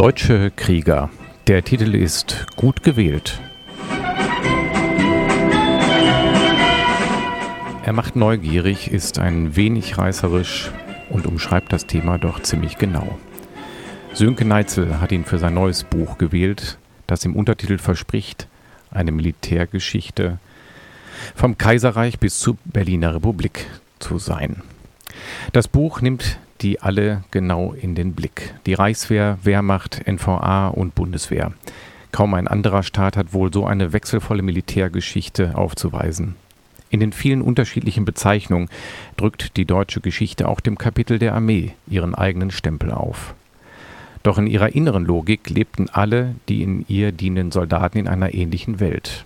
Deutsche Krieger. Der Titel ist gut gewählt. Er macht neugierig, ist ein wenig reißerisch und umschreibt das Thema doch ziemlich genau. Sönke Neitzel hat ihn für sein neues Buch gewählt, das im Untertitel verspricht, eine Militärgeschichte vom Kaiserreich bis zur Berliner Republik zu sein. Das Buch nimmt die alle genau in den Blick. Die Reichswehr, Wehrmacht, NVA und Bundeswehr. Kaum ein anderer Staat hat wohl so eine wechselvolle Militärgeschichte aufzuweisen. In den vielen unterschiedlichen Bezeichnungen drückt die deutsche Geschichte auch dem Kapitel der Armee ihren eigenen Stempel auf. Doch in ihrer inneren Logik lebten alle, die in ihr dienenden Soldaten in einer ähnlichen Welt.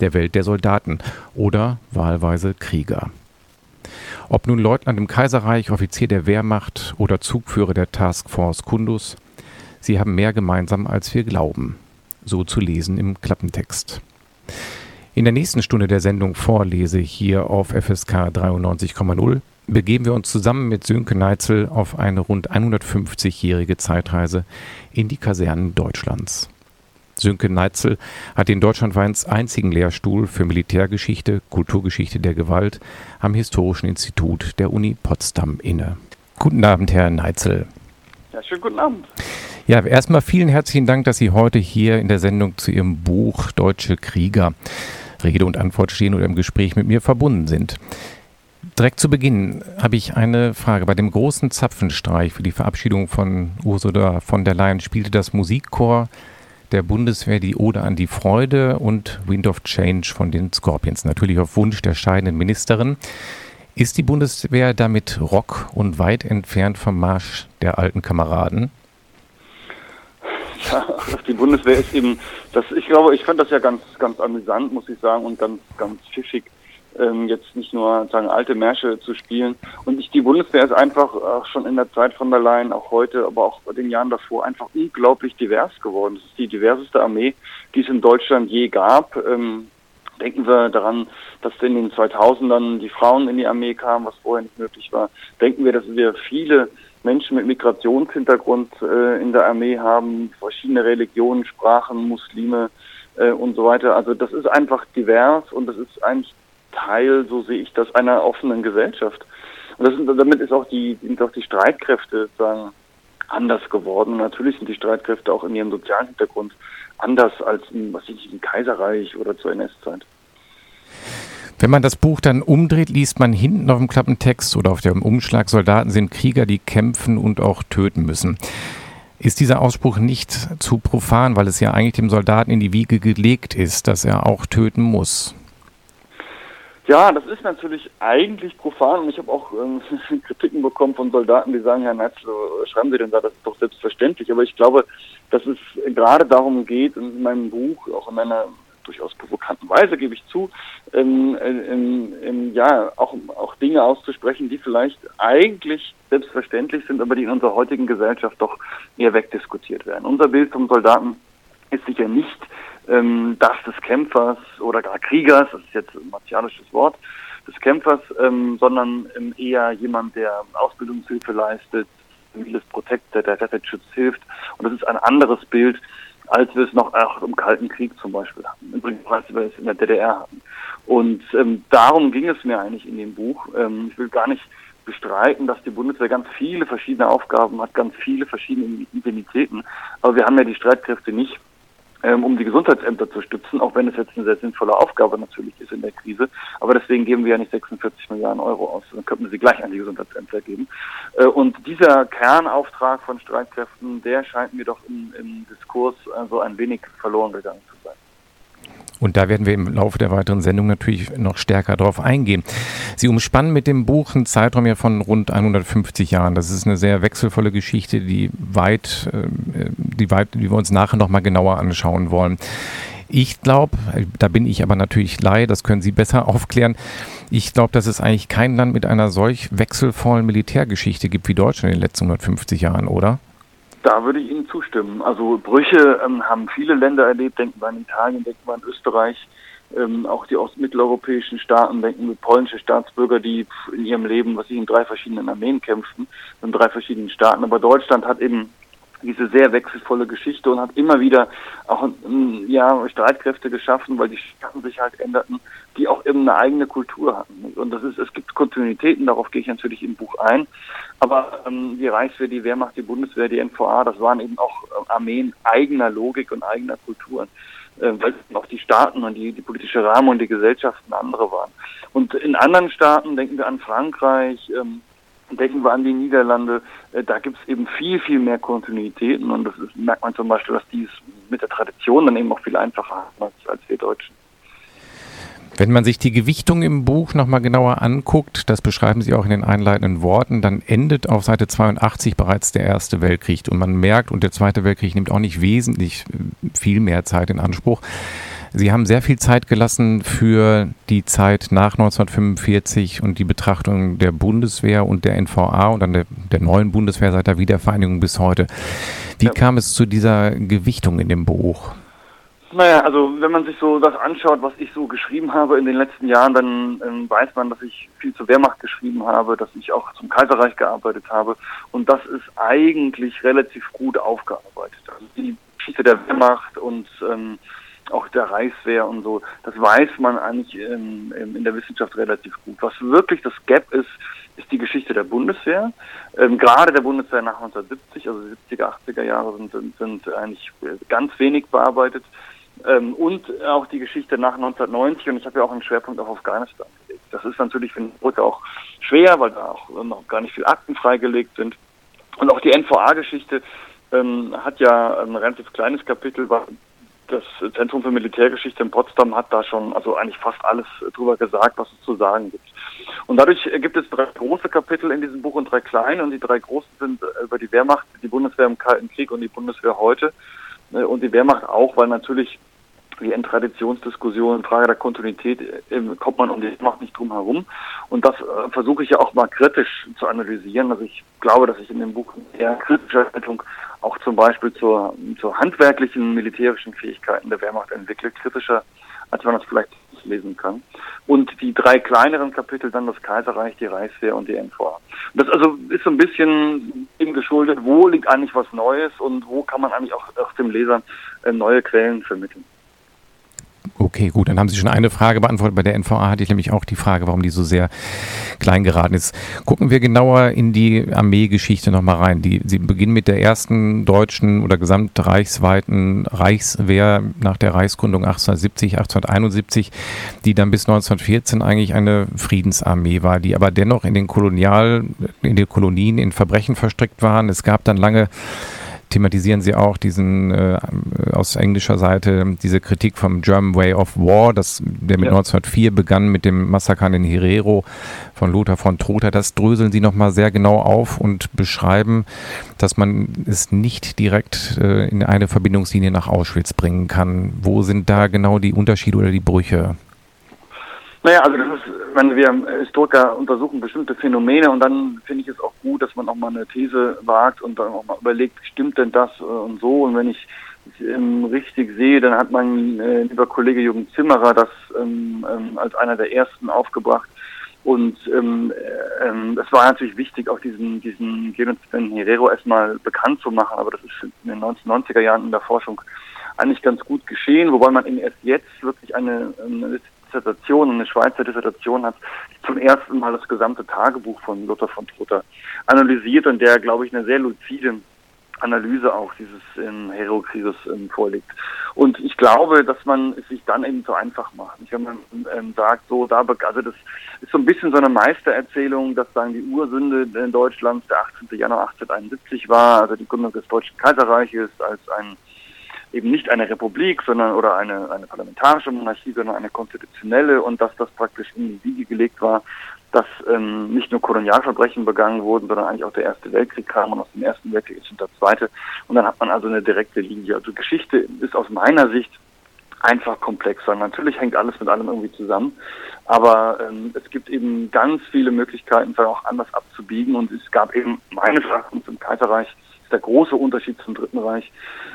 Der Welt der Soldaten oder wahlweise Krieger. Ob nun Leutnant im Kaiserreich, Offizier der Wehrmacht oder Zugführer der Taskforce Kundus, sie haben mehr gemeinsam, als wir glauben. So zu lesen im Klappentext. In der nächsten Stunde der Sendung Vorlese hier auf FSK 93,0 begeben wir uns zusammen mit Sönke Neitzel auf eine rund 150-jährige Zeitreise in die Kasernen Deutschlands. Sönke Neitzel hat den deutschlandweit einzigen Lehrstuhl für Militärgeschichte, Kulturgeschichte der Gewalt am Historischen Institut der Uni Potsdam inne. Guten Abend, Herr Neitzel. Ja, schönen guten Abend. Ja, erstmal vielen herzlichen Dank, dass Sie heute hier in der Sendung zu Ihrem Buch Deutsche Krieger Rede und Antwort stehen oder im Gespräch mit mir verbunden sind. Direkt zu Beginn habe ich eine Frage. Bei dem großen Zapfenstreich für die Verabschiedung von Ursula von der Leyen spielte das Musikchor der Bundeswehr die Ode an die Freude und Wind of Change von den Scorpions, natürlich auf Wunsch der scheidenden Ministerin. Ist die Bundeswehr damit Rock und weit entfernt vom Marsch der alten Kameraden? Ja, die Bundeswehr ist eben, das, ich glaube, ich fand das ja ganz, ganz amüsant, muss ich sagen, und ganz, ganz pfiffig, ähm, jetzt nicht nur sagen alte Märsche zu spielen. Und ich, die Bundeswehr ist einfach auch schon in der Zeit von der Leyen, auch heute, aber auch den Jahren davor einfach unglaublich divers geworden. Es ist die diverseste Armee, die es in Deutschland je gab. Ähm, denken wir daran, dass in den 2000ern die Frauen in die Armee kamen, was vorher nicht möglich war. Denken wir, dass wir viele Menschen mit Migrationshintergrund äh, in der Armee haben, verschiedene Religionen, Sprachen, Muslime äh, und so weiter. Also das ist einfach divers und das ist eigentlich Teil, so sehe ich das, einer offenen Gesellschaft. Und das, damit ist auch die, sind auch die Streitkräfte sagen, anders geworden. Und natürlich sind die Streitkräfte auch in ihrem sozialen Hintergrund anders als im, was ich, im Kaiserreich oder zur NS-Zeit. Wenn man das Buch dann umdreht, liest man hinten auf dem Klappentext oder auf dem Umschlag, Soldaten sind Krieger, die kämpfen und auch töten müssen. Ist dieser Ausspruch nicht zu profan, weil es ja eigentlich dem Soldaten in die Wiege gelegt ist, dass er auch töten muss? Ja, das ist natürlich eigentlich profan und ich habe auch ähm, Kritiken bekommen von Soldaten, die sagen, Herr Netzl, schreiben Sie denn da, das ist doch selbstverständlich. Aber ich glaube, dass es gerade darum geht, in meinem Buch, auch in meiner durchaus provokanten Weise, gebe ich zu, ähm, ähm, ähm, ja, auch, auch Dinge auszusprechen, die vielleicht eigentlich selbstverständlich sind, aber die in unserer heutigen Gesellschaft doch eher wegdiskutiert werden. Unser Bild vom Soldaten ist sicher nicht ähm, das des Kämpfers oder gar Kriegers, das ist jetzt ein martialisches Wort, des Kämpfers, ähm, sondern ähm, eher jemand, der Ausbildungshilfe leistet, ziviles Protector, der Rettungsschutz hilft. Und das ist ein anderes Bild, als wir es noch auch im Kalten Krieg zum Beispiel hatten. Übrigens, als wir es in der DDR hatten. Und ähm, darum ging es mir eigentlich in dem Buch. Ähm, ich will gar nicht bestreiten, dass die Bundeswehr ganz viele verschiedene Aufgaben hat, ganz viele verschiedene Indemnitäten. Aber wir haben ja die Streitkräfte nicht um die Gesundheitsämter zu stützen, auch wenn es jetzt eine sehr sinnvolle Aufgabe natürlich ist in der Krise. Aber deswegen geben wir ja nicht 46 Milliarden Euro aus. Dann könnten wir sie gleich an die Gesundheitsämter geben. Äh, und dieser Kernauftrag von Streitkräften, der scheint mir doch im, im Diskurs also ein wenig verloren gegangen zu sein. Und da werden wir im Laufe der weiteren Sendung natürlich noch stärker darauf eingehen. Sie umspannen mit dem Buch einen Zeitraum ja von rund 150 Jahren. Das ist eine sehr wechselvolle Geschichte, die weit, äh, die weit, die wir uns nachher nochmal genauer anschauen wollen. Ich glaube, da bin ich aber natürlich Laie, das können Sie besser aufklären. Ich glaube, dass es eigentlich kein Land mit einer solch wechselvollen Militärgeschichte gibt wie Deutschland in den letzten 150 Jahren, oder? Da würde ich Ihnen zustimmen. Also Brüche ähm, haben viele Länder erlebt. Denken wir an Italien, denken wir an Österreich. Ähm, auch die ostmitteleuropäischen Staaten denken wir polnische Staatsbürger, die in ihrem Leben, was sie in drei verschiedenen Armeen kämpften, in drei verschiedenen Staaten. Aber Deutschland hat eben diese sehr wechselvolle Geschichte und hat immer wieder auch ähm, ja, Streitkräfte geschaffen, weil die Staaten sich halt änderten, die auch eben eine eigene Kultur hatten. Und das ist, es gibt Kontinuitäten, darauf gehe ich natürlich im Buch ein. Aber ähm, die Reichswehr, die Wehrmacht, die Bundeswehr, die NVA, das waren eben auch äh, Armeen eigener Logik und eigener Kulturen, äh, weil auch die Staaten und die, die politische Rahmen und die Gesellschaften andere waren. Und in anderen Staaten, denken wir an Frankreich, ähm, denken wir an die Niederlande, äh, da gibt es eben viel, viel mehr Kontinuitäten und das ist, merkt man zum Beispiel, dass die es mit der Tradition dann eben auch viel einfacher haben als, als wir Deutschen. Wenn man sich die Gewichtung im Buch nochmal genauer anguckt, das beschreiben Sie auch in den einleitenden Worten, dann endet auf Seite 82 bereits der Erste Weltkrieg. Und man merkt, und der Zweite Weltkrieg nimmt auch nicht wesentlich äh, viel mehr Zeit in Anspruch. Sie haben sehr viel Zeit gelassen für die Zeit nach 1945 und die Betrachtung der Bundeswehr und der NVA und dann der, der neuen Bundeswehr seit der Wiedervereinigung bis heute. Wie ja. kam es zu dieser Gewichtung in dem Buch? Naja, also wenn man sich so das anschaut, was ich so geschrieben habe in den letzten Jahren, dann ähm, weiß man, dass ich viel zur Wehrmacht geschrieben habe, dass ich auch zum Kaiserreich gearbeitet habe und das ist eigentlich relativ gut aufgearbeitet. Also die Geschichte der Wehrmacht und ähm, auch der Reichswehr und so, das weiß man eigentlich in, in der Wissenschaft relativ gut. Was wirklich das Gap ist, ist die Geschichte der Bundeswehr. Ähm, gerade der Bundeswehr nach 1970, also 70er, 80er Jahre sind, sind, sind eigentlich ganz wenig bearbeitet. Ähm, und auch die Geschichte nach 1990 und ich habe ja auch einen Schwerpunkt auf Afghanistan gelegt. Das ist natürlich für den Brücke auch schwer, weil da auch noch gar nicht viel Akten freigelegt sind. Und auch die NVA-Geschichte ähm, hat ja ein relativ kleines Kapitel, weil das Zentrum für Militärgeschichte in Potsdam hat da schon also eigentlich fast alles drüber gesagt, was es zu sagen gibt. Und dadurch gibt es drei große Kapitel in diesem Buch und drei kleine. Und die drei großen sind über die Wehrmacht, die Bundeswehr im Kalten Krieg und die Bundeswehr heute. Äh, und die Wehrmacht auch, weil natürlich die Endtraditionsdiskussion, Frage der Kontinuität, äh, kommt man um die Macht nicht drum herum. Und das äh, versuche ich ja auch mal kritisch zu analysieren. Also ich glaube, dass ich in dem Buch eher kritische Haltung auch zum Beispiel zur, zur handwerklichen militärischen Fähigkeiten der Wehrmacht entwickelt, kritischer, als man das vielleicht lesen kann. Und die drei kleineren Kapitel dann das Kaiserreich, die Reichswehr und die NVA. Das also ist so ein bisschen eben geschuldet, wo liegt eigentlich was Neues und wo kann man eigentlich auch, auch dem Leser äh, neue Quellen vermitteln. Okay, gut, dann haben Sie schon eine Frage beantwortet. Bei der NVA hatte ich nämlich auch die Frage, warum die so sehr klein geraten ist. Gucken wir genauer in die Armeegeschichte nochmal rein. Die, Sie beginnen mit der ersten deutschen oder gesamtreichsweiten Reichswehr nach der Reichsgründung 1870, 1871, die dann bis 1914 eigentlich eine Friedensarmee war, die aber dennoch in den Kolonial, in den Kolonien in Verbrechen verstrickt waren. Es gab dann lange thematisieren sie auch diesen äh, aus englischer Seite diese Kritik vom German Way of War, das, der mit ja. 1904 begann mit dem Massaker in Herero von Lothar von Trotha. Das dröseln sie nochmal sehr genau auf und beschreiben, dass man es nicht direkt äh, in eine Verbindungslinie nach Auschwitz bringen kann. Wo sind da genau die Unterschiede oder die Brüche? Naja, also das ist, wenn wir Historiker untersuchen bestimmte Phänomene und dann finde ich es auch gut, dass man auch mal eine These wagt und dann auch mal überlegt, stimmt denn das äh, und so? Und wenn ich ähm, richtig sehe, dann hat mein äh, lieber Kollege Jürgen Zimmerer das ähm, ähm, als einer der ersten aufgebracht. Und ähm, äh, ähm, es war natürlich wichtig, auch diesen, diesen Genozid in Herero erstmal bekannt zu machen, aber das ist in den 1990er Jahren in der Forschung eigentlich ganz gut geschehen, wobei man eben erst jetzt wirklich eine, eine Dissertation, eine Schweizer Dissertation hat zum ersten Mal das gesamte Tagebuch von Luther von Trotha analysiert und der, glaube ich, eine sehr lucide Analyse auch dieses ähm, Hero-Krieges ähm, vorlegt. Und ich glaube, dass man es sich dann eben so einfach macht. Wenn man ähm, sagt, so da, also das ist so ein bisschen so eine Meistererzählung, dass sagen die Ursünde in Deutschlands der 18. Januar 1871 war, also die Gründung des Deutschen Kaiserreiches als ein eben nicht eine Republik, sondern oder eine, eine parlamentarische Monarchie, sondern eine konstitutionelle und dass das praktisch in die Wiege gelegt war, dass ähm, nicht nur Kolonialverbrechen begangen wurden, sondern eigentlich auch der Erste Weltkrieg kam und aus dem Ersten Weltkrieg ist der Zweite. Und dann hat man also eine direkte Linie. Also Geschichte ist aus meiner Sicht einfach komplexer. Natürlich hängt alles mit allem irgendwie zusammen, aber ähm, es gibt eben ganz viele Möglichkeiten, es auch anders abzubiegen und es gab eben meines Erachtens im Kaiserreich ist der große Unterschied zum Dritten Reich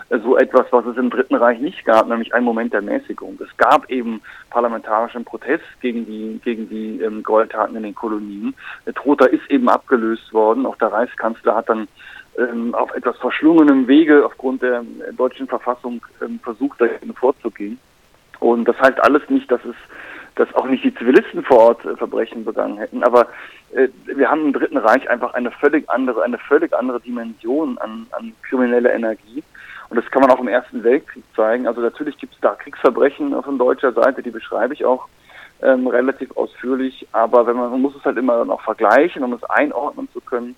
äh, so etwas, was es im Dritten Reich nicht gab, nämlich ein Moment der Mäßigung. Es gab eben parlamentarischen Protest gegen die gegen die ähm, Gräueltaten in den Kolonien. Trotha ist eben abgelöst worden. Auch der Reichskanzler hat dann ähm, auf etwas verschlungenem Wege aufgrund der deutschen Verfassung ähm, versucht, dagegen vorzugehen. Und das heißt alles nicht, dass es dass auch nicht die Zivilisten vor Ort äh, Verbrechen begangen hätten, aber äh, wir haben im Dritten Reich einfach eine völlig andere, eine völlig andere Dimension an, an krimineller Energie. Und das kann man auch im Ersten Weltkrieg zeigen. Also natürlich gibt es da Kriegsverbrechen von deutscher Seite, die beschreibe ich auch ähm, relativ ausführlich. Aber wenn man, man muss es halt immer noch vergleichen, um es einordnen zu können.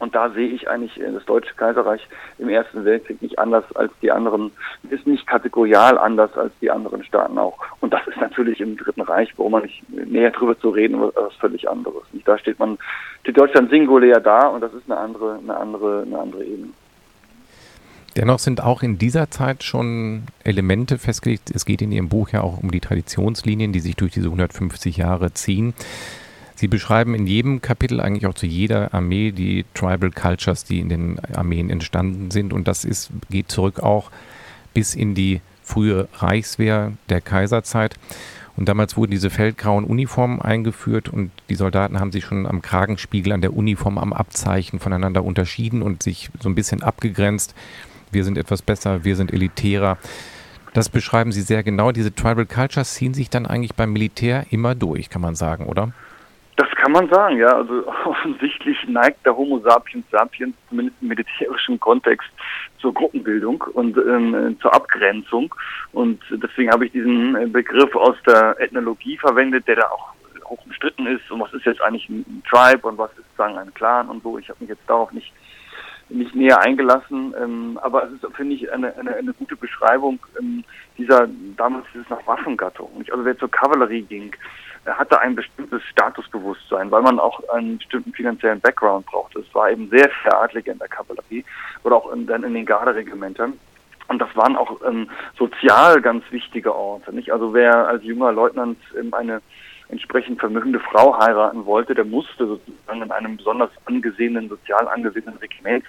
Und da sehe ich eigentlich äh, das Deutsche Kaiserreich im Ersten Weltkrieg nicht anders als die anderen, ist nicht kategorial anders als die anderen Staaten auch. Und das ist natürlich im Dritten Reich, warum man nicht näher drüber zu reden, was völlig anderes. Nicht? Da steht man, die Deutschland singulär da und das ist eine andere, eine andere, eine andere Ebene. Dennoch sind auch in dieser Zeit schon Elemente festgelegt. Es geht in Ihrem Buch ja auch um die Traditionslinien, die sich durch diese 150 Jahre ziehen. Sie beschreiben in jedem Kapitel eigentlich auch zu jeder Armee die Tribal Cultures, die in den Armeen entstanden sind. Und das ist, geht zurück auch bis in die frühe Reichswehr der Kaiserzeit. Und damals wurden diese feldgrauen Uniformen eingeführt und die Soldaten haben sich schon am Kragenspiegel, an der Uniform, am Abzeichen voneinander unterschieden und sich so ein bisschen abgegrenzt. Wir sind etwas besser, wir sind elitärer. Das beschreiben Sie sehr genau. Diese Tribal Cultures ziehen sich dann eigentlich beim Militär immer durch, kann man sagen, oder? Das kann man sagen, ja. Also offensichtlich neigt der Homo sapiens sapiens zumindest im militärischen Kontext zur Gruppenbildung und ähm, zur Abgrenzung. Und deswegen habe ich diesen äh, Begriff aus der Ethnologie verwendet, der da auch hoch umstritten ist. Und was ist jetzt eigentlich ein Tribe und was ist sozusagen ein Clan und so. Ich habe mich jetzt darauf nicht nicht näher eingelassen, ähm, aber es ist, finde ich, eine, eine, eine gute Beschreibung ähm, dieser, damals ist es nach Waffengattung. Also wer zur Kavallerie ging, hatte ein bestimmtes Statusbewusstsein, weil man auch einen bestimmten finanziellen Background brauchte. Es war eben sehr viele Adlige in der Kavallerie oder auch in, dann in den Garderegimentern. Und das waren auch ähm, sozial ganz wichtige Orte. Nicht? Also wer als junger Leutnant ähm, eine entsprechend vermögende Frau heiraten wollte, der musste sozusagen in einem besonders angesehenen, sozial angesehenen Regiment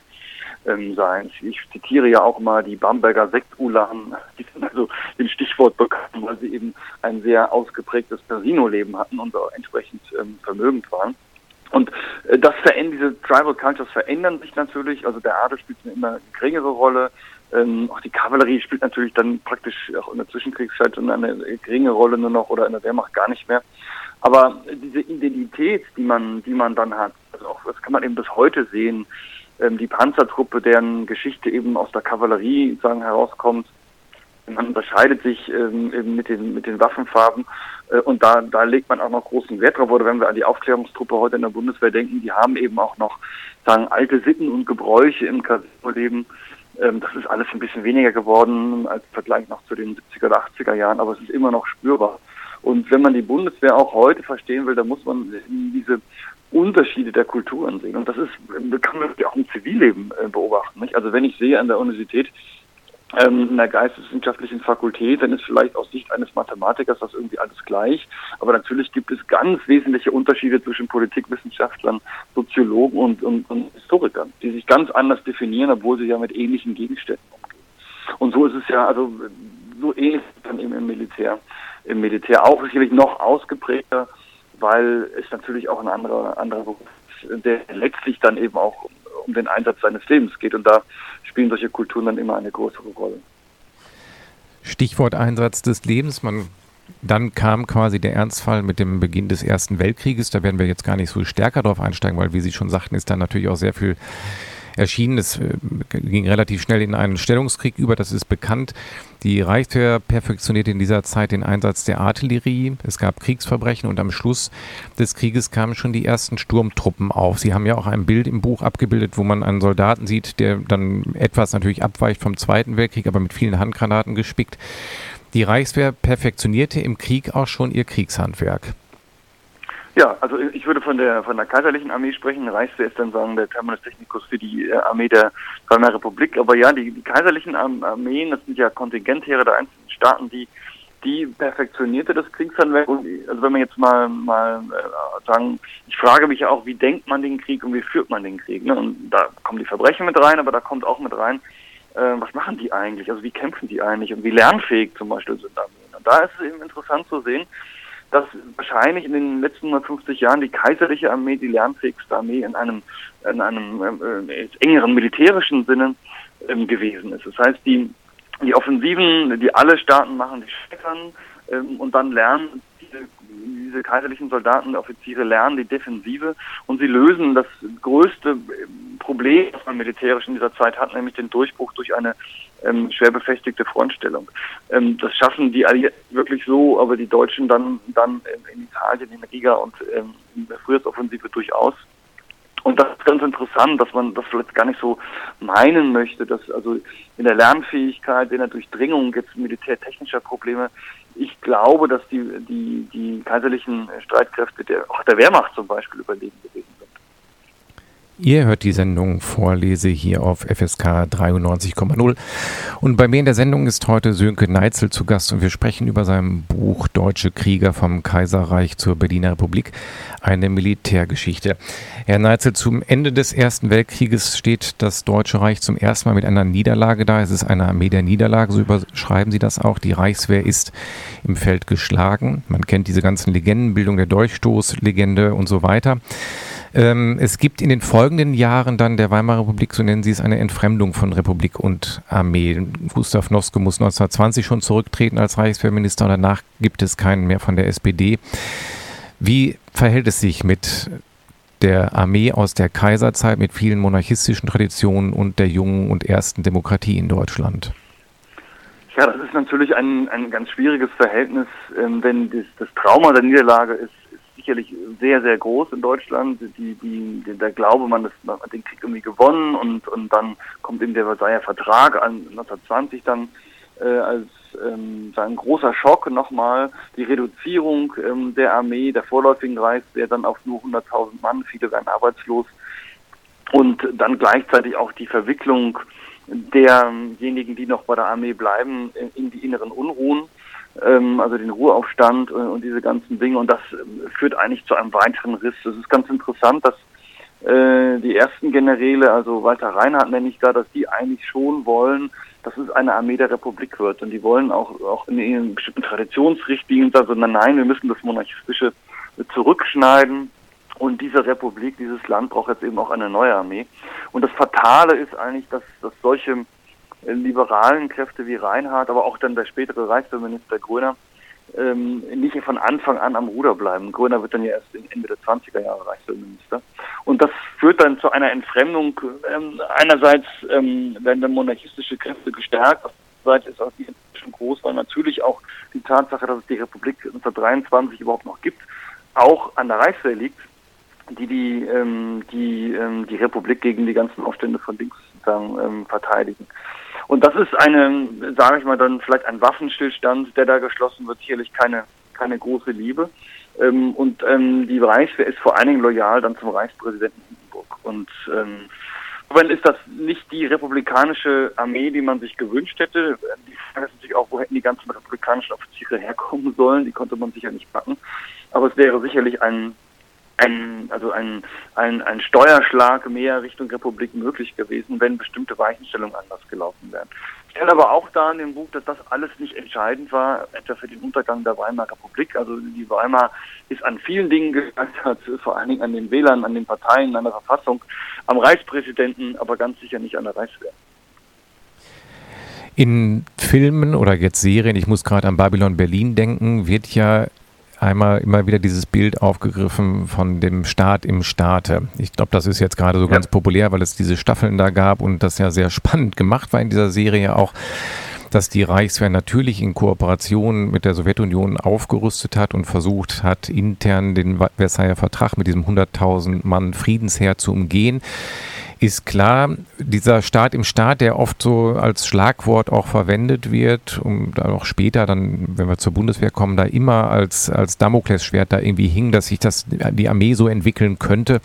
ähm, sein. Ich zitiere ja auch mal die Bamberger Sektulan, die sind also dem Stichwort bekannt, weil sie eben ein sehr ausgeprägtes Casino-Leben hatten und auch entsprechend ähm, vermögend waren. Und äh, das verändert, diese Tribal Cultures verändern sich natürlich, also der Adel spielt eine immer geringere Rolle, ähm, auch die Kavallerie spielt natürlich dann praktisch auch in der Zwischenkriegszeit eine geringe Rolle nur noch oder in der Wehrmacht gar nicht mehr. Aber diese Identität, die man, die man dann hat, also auch, das kann man eben bis heute sehen, ähm, die Panzertruppe, deren Geschichte eben aus der Kavallerie sagen herauskommt. Man unterscheidet sich ähm, eben mit den mit den Waffenfarben äh, und da da legt man auch noch großen Wert drauf. Oder wenn wir an die Aufklärungstruppe heute in der Bundeswehr denken, die haben eben auch noch sagen alte Sitten und Gebräuche im Kasinoleben. Ähm, das ist alles ein bisschen weniger geworden als im Vergleich noch zu den 70er oder 80er Jahren, aber es ist immer noch spürbar. Und wenn man die Bundeswehr auch heute verstehen will, dann muss man diese Unterschiede der Kulturen sehen. Und das ist, kann man auch im Zivilleben äh, beobachten. Nicht? Also wenn ich sehe an der Universität, ähm, in der geisteswissenschaftlichen Fakultät, dann ist vielleicht aus Sicht eines Mathematikers das irgendwie alles gleich. Aber natürlich gibt es ganz wesentliche Unterschiede zwischen Politikwissenschaftlern, Soziologen und, und, und Historikern, die sich ganz anders definieren, obwohl sie ja mit ähnlichen Gegenständen umgehen. Und so ist es ja, also so ähnlich dann eben im Militär. Im Militär auch sicherlich noch ausgeprägter weil es natürlich auch ein anderer, anderer Beruf ist, der letztlich dann eben auch um den Einsatz seines Lebens geht. Und da spielen solche Kulturen dann immer eine größere Rolle. Stichwort Einsatz des Lebens. Man, dann kam quasi der Ernstfall mit dem Beginn des Ersten Weltkrieges. Da werden wir jetzt gar nicht so stärker drauf einsteigen, weil, wie Sie schon sagten, ist da natürlich auch sehr viel erschienen. Es äh, ging relativ schnell in einen Stellungskrieg über, das ist bekannt. Die Reichswehr perfektionierte in dieser Zeit den Einsatz der Artillerie. Es gab Kriegsverbrechen und am Schluss des Krieges kamen schon die ersten Sturmtruppen auf. Sie haben ja auch ein Bild im Buch abgebildet, wo man einen Soldaten sieht, der dann etwas natürlich abweicht vom Zweiten Weltkrieg, aber mit vielen Handgranaten gespickt. Die Reichswehr perfektionierte im Krieg auch schon ihr Kriegshandwerk. Ja, also ich würde von der von der kaiserlichen Armee sprechen. Reichswehr ist dann sagen der Terminus technicus für die äh, Armee der Weimarer Republik. Aber ja, die, die kaiserlichen Armeen, das sind ja Kontingentheere der einzelnen Staaten, die die perfektionierte das Kriegshandwerk. Und also wenn man jetzt mal mal äh, sagen, ich frage mich auch, wie denkt man den Krieg und wie führt man den Krieg? Ne? Und da kommen die Verbrechen mit rein, aber da kommt auch mit rein, äh, was machen die eigentlich? Also wie kämpfen die eigentlich und wie lernfähig zum Beispiel sind Armeen? Und da ist es eben interessant zu sehen, dass wahrscheinlich in den letzten 150 Jahren die kaiserliche Armee die lernfähigste Armee in einem, in einem äh, engeren militärischen Sinne ähm, gewesen ist. Das heißt, die, die Offensiven, die alle Staaten machen, die scheitern ähm, und dann lernen diese, kaiserlichen Soldaten, Offiziere lernen die Defensive und sie lösen das größte Problem, was man militärisch in dieser Zeit hat, nämlich den Durchbruch durch eine ähm, schwer befestigte Frontstellung. Ähm, das schaffen die Alliierten wirklich so, aber die Deutschen dann dann in Italien, in Riga und ähm, in der Frühjahrsoffensive durchaus. Und das ist ganz interessant, dass man das vielleicht gar nicht so meinen möchte, dass also in der Lernfähigkeit, in der Durchdringung jetzt militärtechnischer Probleme, ich glaube, dass die, die, die kaiserlichen Streitkräfte der, auch der Wehrmacht zum Beispiel überlegen gewesen. Ihr hört die Sendung Vorlese hier auf FSK 93,0. Und bei mir in der Sendung ist heute Sönke Neitzel zu Gast und wir sprechen über sein Buch Deutsche Krieger vom Kaiserreich zur Berliner Republik, eine Militärgeschichte. Herr Neitzel, zum Ende des Ersten Weltkrieges steht das Deutsche Reich zum ersten Mal mit einer Niederlage da. Es ist eine Armee der Niederlage, so überschreiben Sie das auch. Die Reichswehr ist im Feld geschlagen. Man kennt diese ganzen Legendenbildung der Durchstoßlegende und so weiter. Ähm, es gibt in den folgenden Jahren dann der Weimarer Republik, so nennen sie es, eine Entfremdung von Republik und Armee. Gustav Noske muss 1920 schon zurücktreten als Reichswehrminister und danach gibt es keinen mehr von der SPD. Wie verhält es sich mit der Armee aus der Kaiserzeit mit vielen monarchistischen Traditionen und der jungen und ersten Demokratie in Deutschland? Ja, das ist natürlich ein, ein ganz schwieriges Verhältnis, ähm, wenn das, das Trauma der Niederlage ist sicherlich sehr, sehr groß in Deutschland. Die, die, der Glaube, man, hat den Krieg irgendwie gewonnen und, und dann kommt eben der Versailler Vertrag an 1920 dann äh, als ähm, ein großer Schock nochmal. Die Reduzierung ähm, der Armee, der vorläufigen Reichswehr dann auf nur 100.000 Mann, viele werden arbeitslos. Und dann gleichzeitig auch die Verwicklung derjenigen, die noch bei der Armee bleiben, in, in die inneren Unruhen also den Ruheaufstand und, und diese ganzen Dinge. Und das äh, führt eigentlich zu einem weiteren Riss. Es ist ganz interessant, dass äh, die ersten Generäle, also Walter Reinhardt nenne ich da, dass die eigentlich schon wollen, dass es eine Armee der Republik wird. Und die wollen auch, auch in ihren bestimmten Traditionsrichtlinien sagen, sondern nein, wir müssen das Monarchistische zurückschneiden. Und diese Republik, dieses Land braucht jetzt eben auch eine neue Armee. Und das Fatale ist eigentlich, dass, dass solche liberalen Kräfte wie Reinhardt, aber auch dann der spätere Reichsminister Gröner, ähm, nicht von Anfang an am Ruder bleiben. Gröner wird dann ja erst Ende der 20er Jahre Reichsminister. Und das führt dann zu einer Entfremdung. Ähm, einerseits ähm, werden dann monarchistische Kräfte gestärkt, andererseits ist auch die schon groß, weil natürlich auch die Tatsache, dass es die Republik 1923 überhaupt noch gibt, auch an der Reichswehr liegt, die die, ähm, die, ähm, die Republik gegen die ganzen Aufstände von links sozusagen ähm, verteidigen. Und das ist eine, sage ich mal dann, vielleicht ein Waffenstillstand, der da geschlossen wird, sicherlich keine, keine große Liebe. Ähm, und ähm, die Reichswehr ist vor allen Dingen loyal dann zum Reichspräsidenten Hindenburg. Und ähm, wenn ist das nicht die republikanische Armee, die man sich gewünscht hätte. Die Frage ist natürlich auch, wo hätten die ganzen republikanischen Offiziere herkommen sollen? Die konnte man sicher nicht packen. Aber es wäre sicherlich ein ein, also ein, ein, ein Steuerschlag mehr Richtung Republik möglich gewesen, wenn bestimmte Weichenstellungen anders gelaufen wären. Ich stelle aber auch da in dem Buch, dass das alles nicht entscheidend war, etwa für den Untergang der Weimarer Republik. Also die Weimar ist an vielen Dingen gescheitert, vor allen Dingen an den Wählern, an den Parteien, an der Verfassung, am Reichspräsidenten, aber ganz sicher nicht an der Reichswehr. In Filmen oder jetzt Serien, ich muss gerade an Babylon Berlin denken, wird ja einmal immer wieder dieses Bild aufgegriffen von dem Staat im Staate. Ich glaube, das ist jetzt gerade so ja. ganz populär, weil es diese Staffeln da gab und das ja sehr spannend gemacht war in dieser Serie auch dass die Reichswehr natürlich in Kooperation mit der Sowjetunion aufgerüstet hat und versucht hat, intern den Versailler Vertrag mit diesem 100.000 Mann Friedensheer zu umgehen ist klar, dieser Staat im Staat, der oft so als Schlagwort auch verwendet wird, um dann auch später dann, wenn wir zur Bundeswehr kommen, da immer als, als Damoklesschwert da irgendwie hing, dass sich das, die Armee so entwickeln könnte,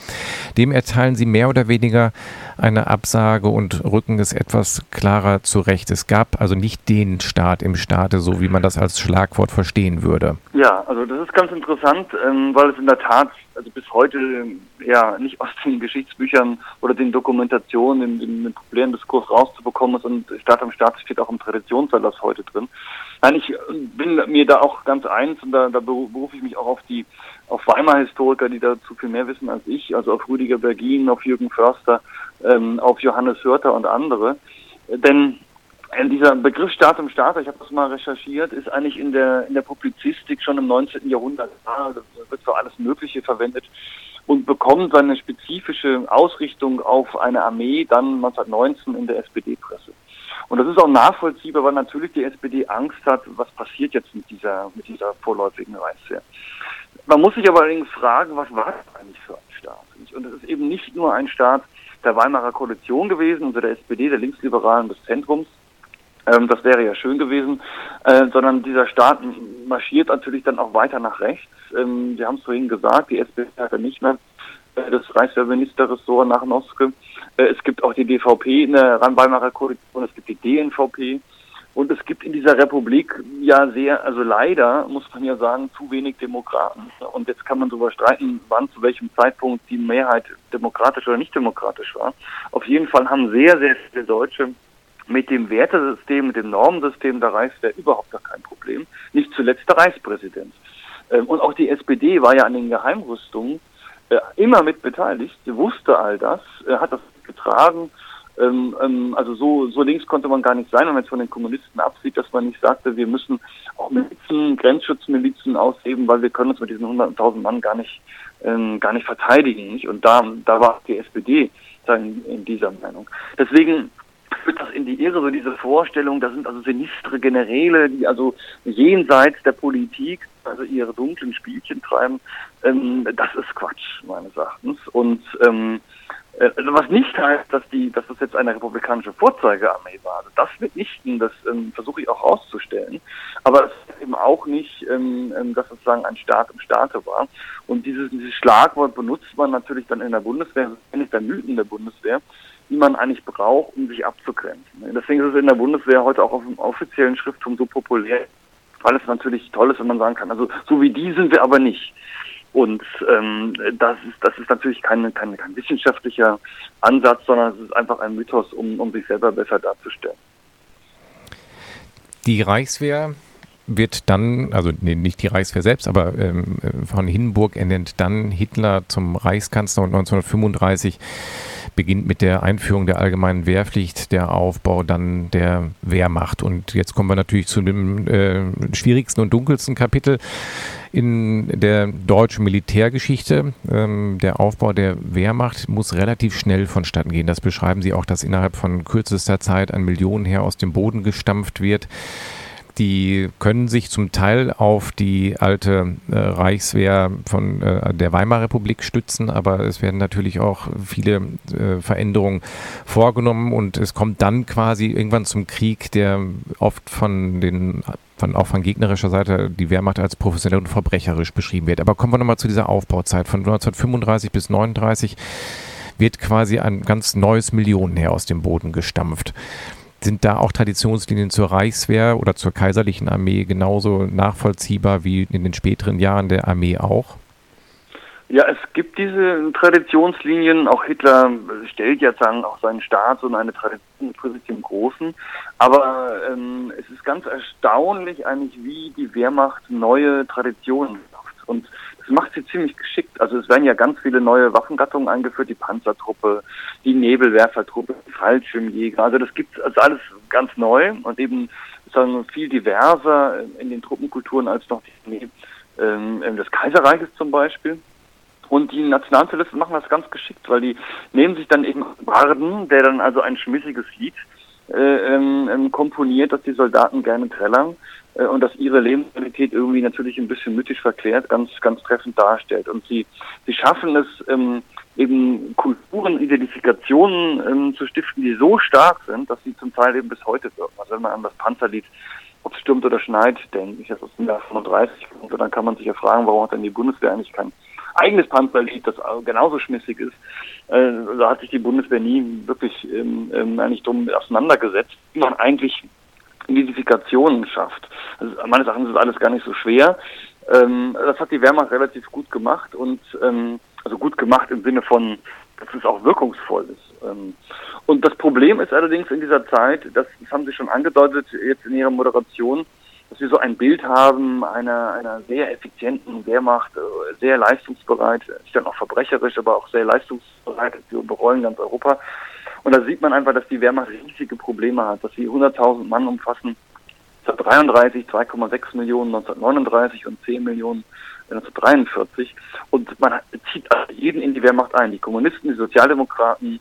dem erteilen sie mehr oder weniger eine Absage und rücken es etwas klarer zurecht. Es gab also nicht den Staat im Staate, so wie man das als Schlagwort verstehen würde. Ja, also das ist ganz interessant, ähm, weil es in der Tat also bis heute ja nicht aus den Geschichtsbüchern oder den Dokumentationen in, den populären Diskurs rauszubekommen ist und Staat am Staat steht auch im Traditionserlass heute drin. Nein, ich bin mir da auch ganz eins und da, da berufe ich mich auch auf die auf Weimar Historiker, die dazu viel mehr wissen als ich, also auf Rüdiger Bergin, auf Jürgen Förster, ähm, auf Johannes Hörter und andere. Denn äh, dieser Begriff Staat im Staat, ich habe das mal recherchiert, ist eigentlich in der in der Publizistik schon im 19. Jahrhundert, da wird für alles Mögliche verwendet und bekommt seine spezifische Ausrichtung auf eine Armee dann 1919 in der SPD-Presse. Und das ist auch nachvollziehbar, weil natürlich die SPD Angst hat, was passiert jetzt mit dieser mit dieser vorläufigen Reichswehr. Man muss sich aber allerdings fragen, was war das eigentlich für ein Staat? Und es ist eben nicht nur ein Staat der Weimarer Koalition gewesen, also der SPD, der Linksliberalen des Zentrums, ähm, das wäre ja schön gewesen, äh, sondern dieser Staat marschiert natürlich dann auch weiter nach rechts. Ähm, wir haben es vorhin gesagt, die SPD hat ja nicht mehr äh, das Reichswehrministerressort nach Noske. Äh, es gibt auch die DVP in der Weimarer Koalition, es gibt die DNVP. Und es gibt in dieser Republik ja sehr, also leider muss man ja sagen, zu wenig Demokraten. Und jetzt kann man darüber streiten, wann zu welchem Zeitpunkt die Mehrheit demokratisch oder nicht demokratisch war. Auf jeden Fall haben sehr, sehr viele Deutsche mit dem Wertesystem, mit dem Normensystem der Reichswehr überhaupt gar kein Problem. Nicht zuletzt der Reichspräsident. Ähm, und auch die SPD war ja an den Geheimrüstungen äh, immer mit beteiligt. Sie wusste all das, hat das getragen. Ähm, ähm, also so, so links konnte man gar nicht sein, wenn man jetzt von den Kommunisten absieht, dass man nicht sagte, wir müssen auch Milizen, Grenzschutzmilizen ausheben, weil wir können uns mit diesen 100.000 Mann gar nicht, gar nicht verteidigen. Und da, da war die SPD in dieser Meinung. Deswegen führt das in die Irre, so diese Vorstellung, da sind also sinistre Generäle, die also jenseits der Politik, also ihre dunklen Spielchen treiben, ähm, das ist Quatsch, meines Erachtens. Und ähm, äh, was nicht heißt, dass die, dass das jetzt eine republikanische Vorzeigearmee war. Also das mitnichten, das ähm, versuche ich auch herauszustellen. Aber es ist eben auch nicht, ähm, ähm, dass sozusagen ein Staat im Staate war. Und dieses, dieses Schlagwort benutzt man natürlich dann in der Bundeswehr, das ist eines der Mythen der Bundeswehr, die man eigentlich braucht, um sich abzugrenzen. Deswegen ist es in der Bundeswehr heute auch auf dem offiziellen Schrifttum so populär, weil es natürlich toll ist, wenn man sagen kann, also so wie die sind wir aber nicht. Und ähm, das ist das ist natürlich kein, kein, kein wissenschaftlicher Ansatz, sondern es ist einfach ein Mythos, um, um sich selber besser darzustellen. Die Reichswehr wird dann, also nee, nicht die Reichswehr selbst, aber ähm, von Hindenburg ernennt dann Hitler zum Reichskanzler und 1935 beginnt mit der Einführung der allgemeinen Wehrpflicht, der Aufbau dann der Wehrmacht. Und jetzt kommen wir natürlich zu dem äh, schwierigsten und dunkelsten Kapitel in der deutschen Militärgeschichte. Ähm, der Aufbau der Wehrmacht muss relativ schnell vonstatten gehen. Das beschreiben Sie auch, dass innerhalb von kürzester Zeit ein Millionenheer aus dem Boden gestampft wird. Die können sich zum Teil auf die alte äh, Reichswehr von äh, der Weimarer Republik stützen, aber es werden natürlich auch viele äh, Veränderungen vorgenommen und es kommt dann quasi irgendwann zum Krieg, der oft von den von, auch von gegnerischer Seite die Wehrmacht als professionell und verbrecherisch beschrieben wird. Aber kommen wir nochmal zu dieser Aufbauzeit. Von 1935 bis 1939 wird quasi ein ganz neues Millionenheer aus dem Boden gestampft. Sind da auch Traditionslinien zur Reichswehr oder zur kaiserlichen Armee genauso nachvollziehbar wie in den späteren Jahren der Armee auch? Ja, es gibt diese Traditionslinien. Auch Hitler stellt ja sagen auch seinen Staat und eine Tradition im Großen. Aber ähm, es ist ganz erstaunlich eigentlich, wie die Wehrmacht neue Traditionen macht. Und das macht sie ziemlich geschickt. Also es werden ja ganz viele neue Waffengattungen eingeführt, die Panzertruppe, die Nebelwerfertruppe, Fallschirmjäger. Also das gibt also alles ganz neu und eben sozusagen viel diverser in den Truppenkulturen als noch die ähm, des Kaiserreiches zum Beispiel. Und die Nationalsozialisten machen das ganz geschickt, weil die nehmen sich dann eben Barden, der dann also ein schmissiges Lied äh, ähm, ähm, komponiert, dass die Soldaten gerne trällern und dass ihre Lebensqualität irgendwie natürlich ein bisschen mythisch verklärt, ganz, ganz treffend darstellt. Und sie, sie schaffen es, ähm, eben Kulturen, Identifikationen ähm, zu stiften, die so stark sind, dass sie zum Teil eben bis heute wirken. Also wenn man an das Panzerlied ob es stürmt oder schneit, denke ich, das aus dem Jahr 35 kommt, und dann kann man sich ja fragen, warum hat denn die Bundeswehr eigentlich kein eigenes Panzerlied, das genauso schmissig ist. Äh, da hat sich die Bundeswehr nie wirklich ähm, ähm, eigentlich drum auseinandergesetzt, wie man eigentlich Identifikationen schafft. Also meines Erachtens ist alles gar nicht so schwer. Ähm, das hat die Wehrmacht relativ gut gemacht und ähm, also gut gemacht im Sinne von, dass es auch wirkungsvoll ist. Ähm, und das Problem ist allerdings in dieser Zeit, das, das haben Sie schon angedeutet jetzt in Ihrer Moderation, dass wir so ein Bild haben einer, einer sehr effizienten Wehrmacht, äh, sehr leistungsbereit, ist dann auch verbrecherisch, aber auch sehr leistungsbereit. Wir überrollen ganz Europa. Und da sieht man einfach, dass die Wehrmacht riesige Probleme hat, dass sie 100.000 Mann umfassen, 1933 2,6 Millionen, 1939 und 10 Millionen 1943. Und man zieht jeden in die Wehrmacht ein. Die Kommunisten, die Sozialdemokraten,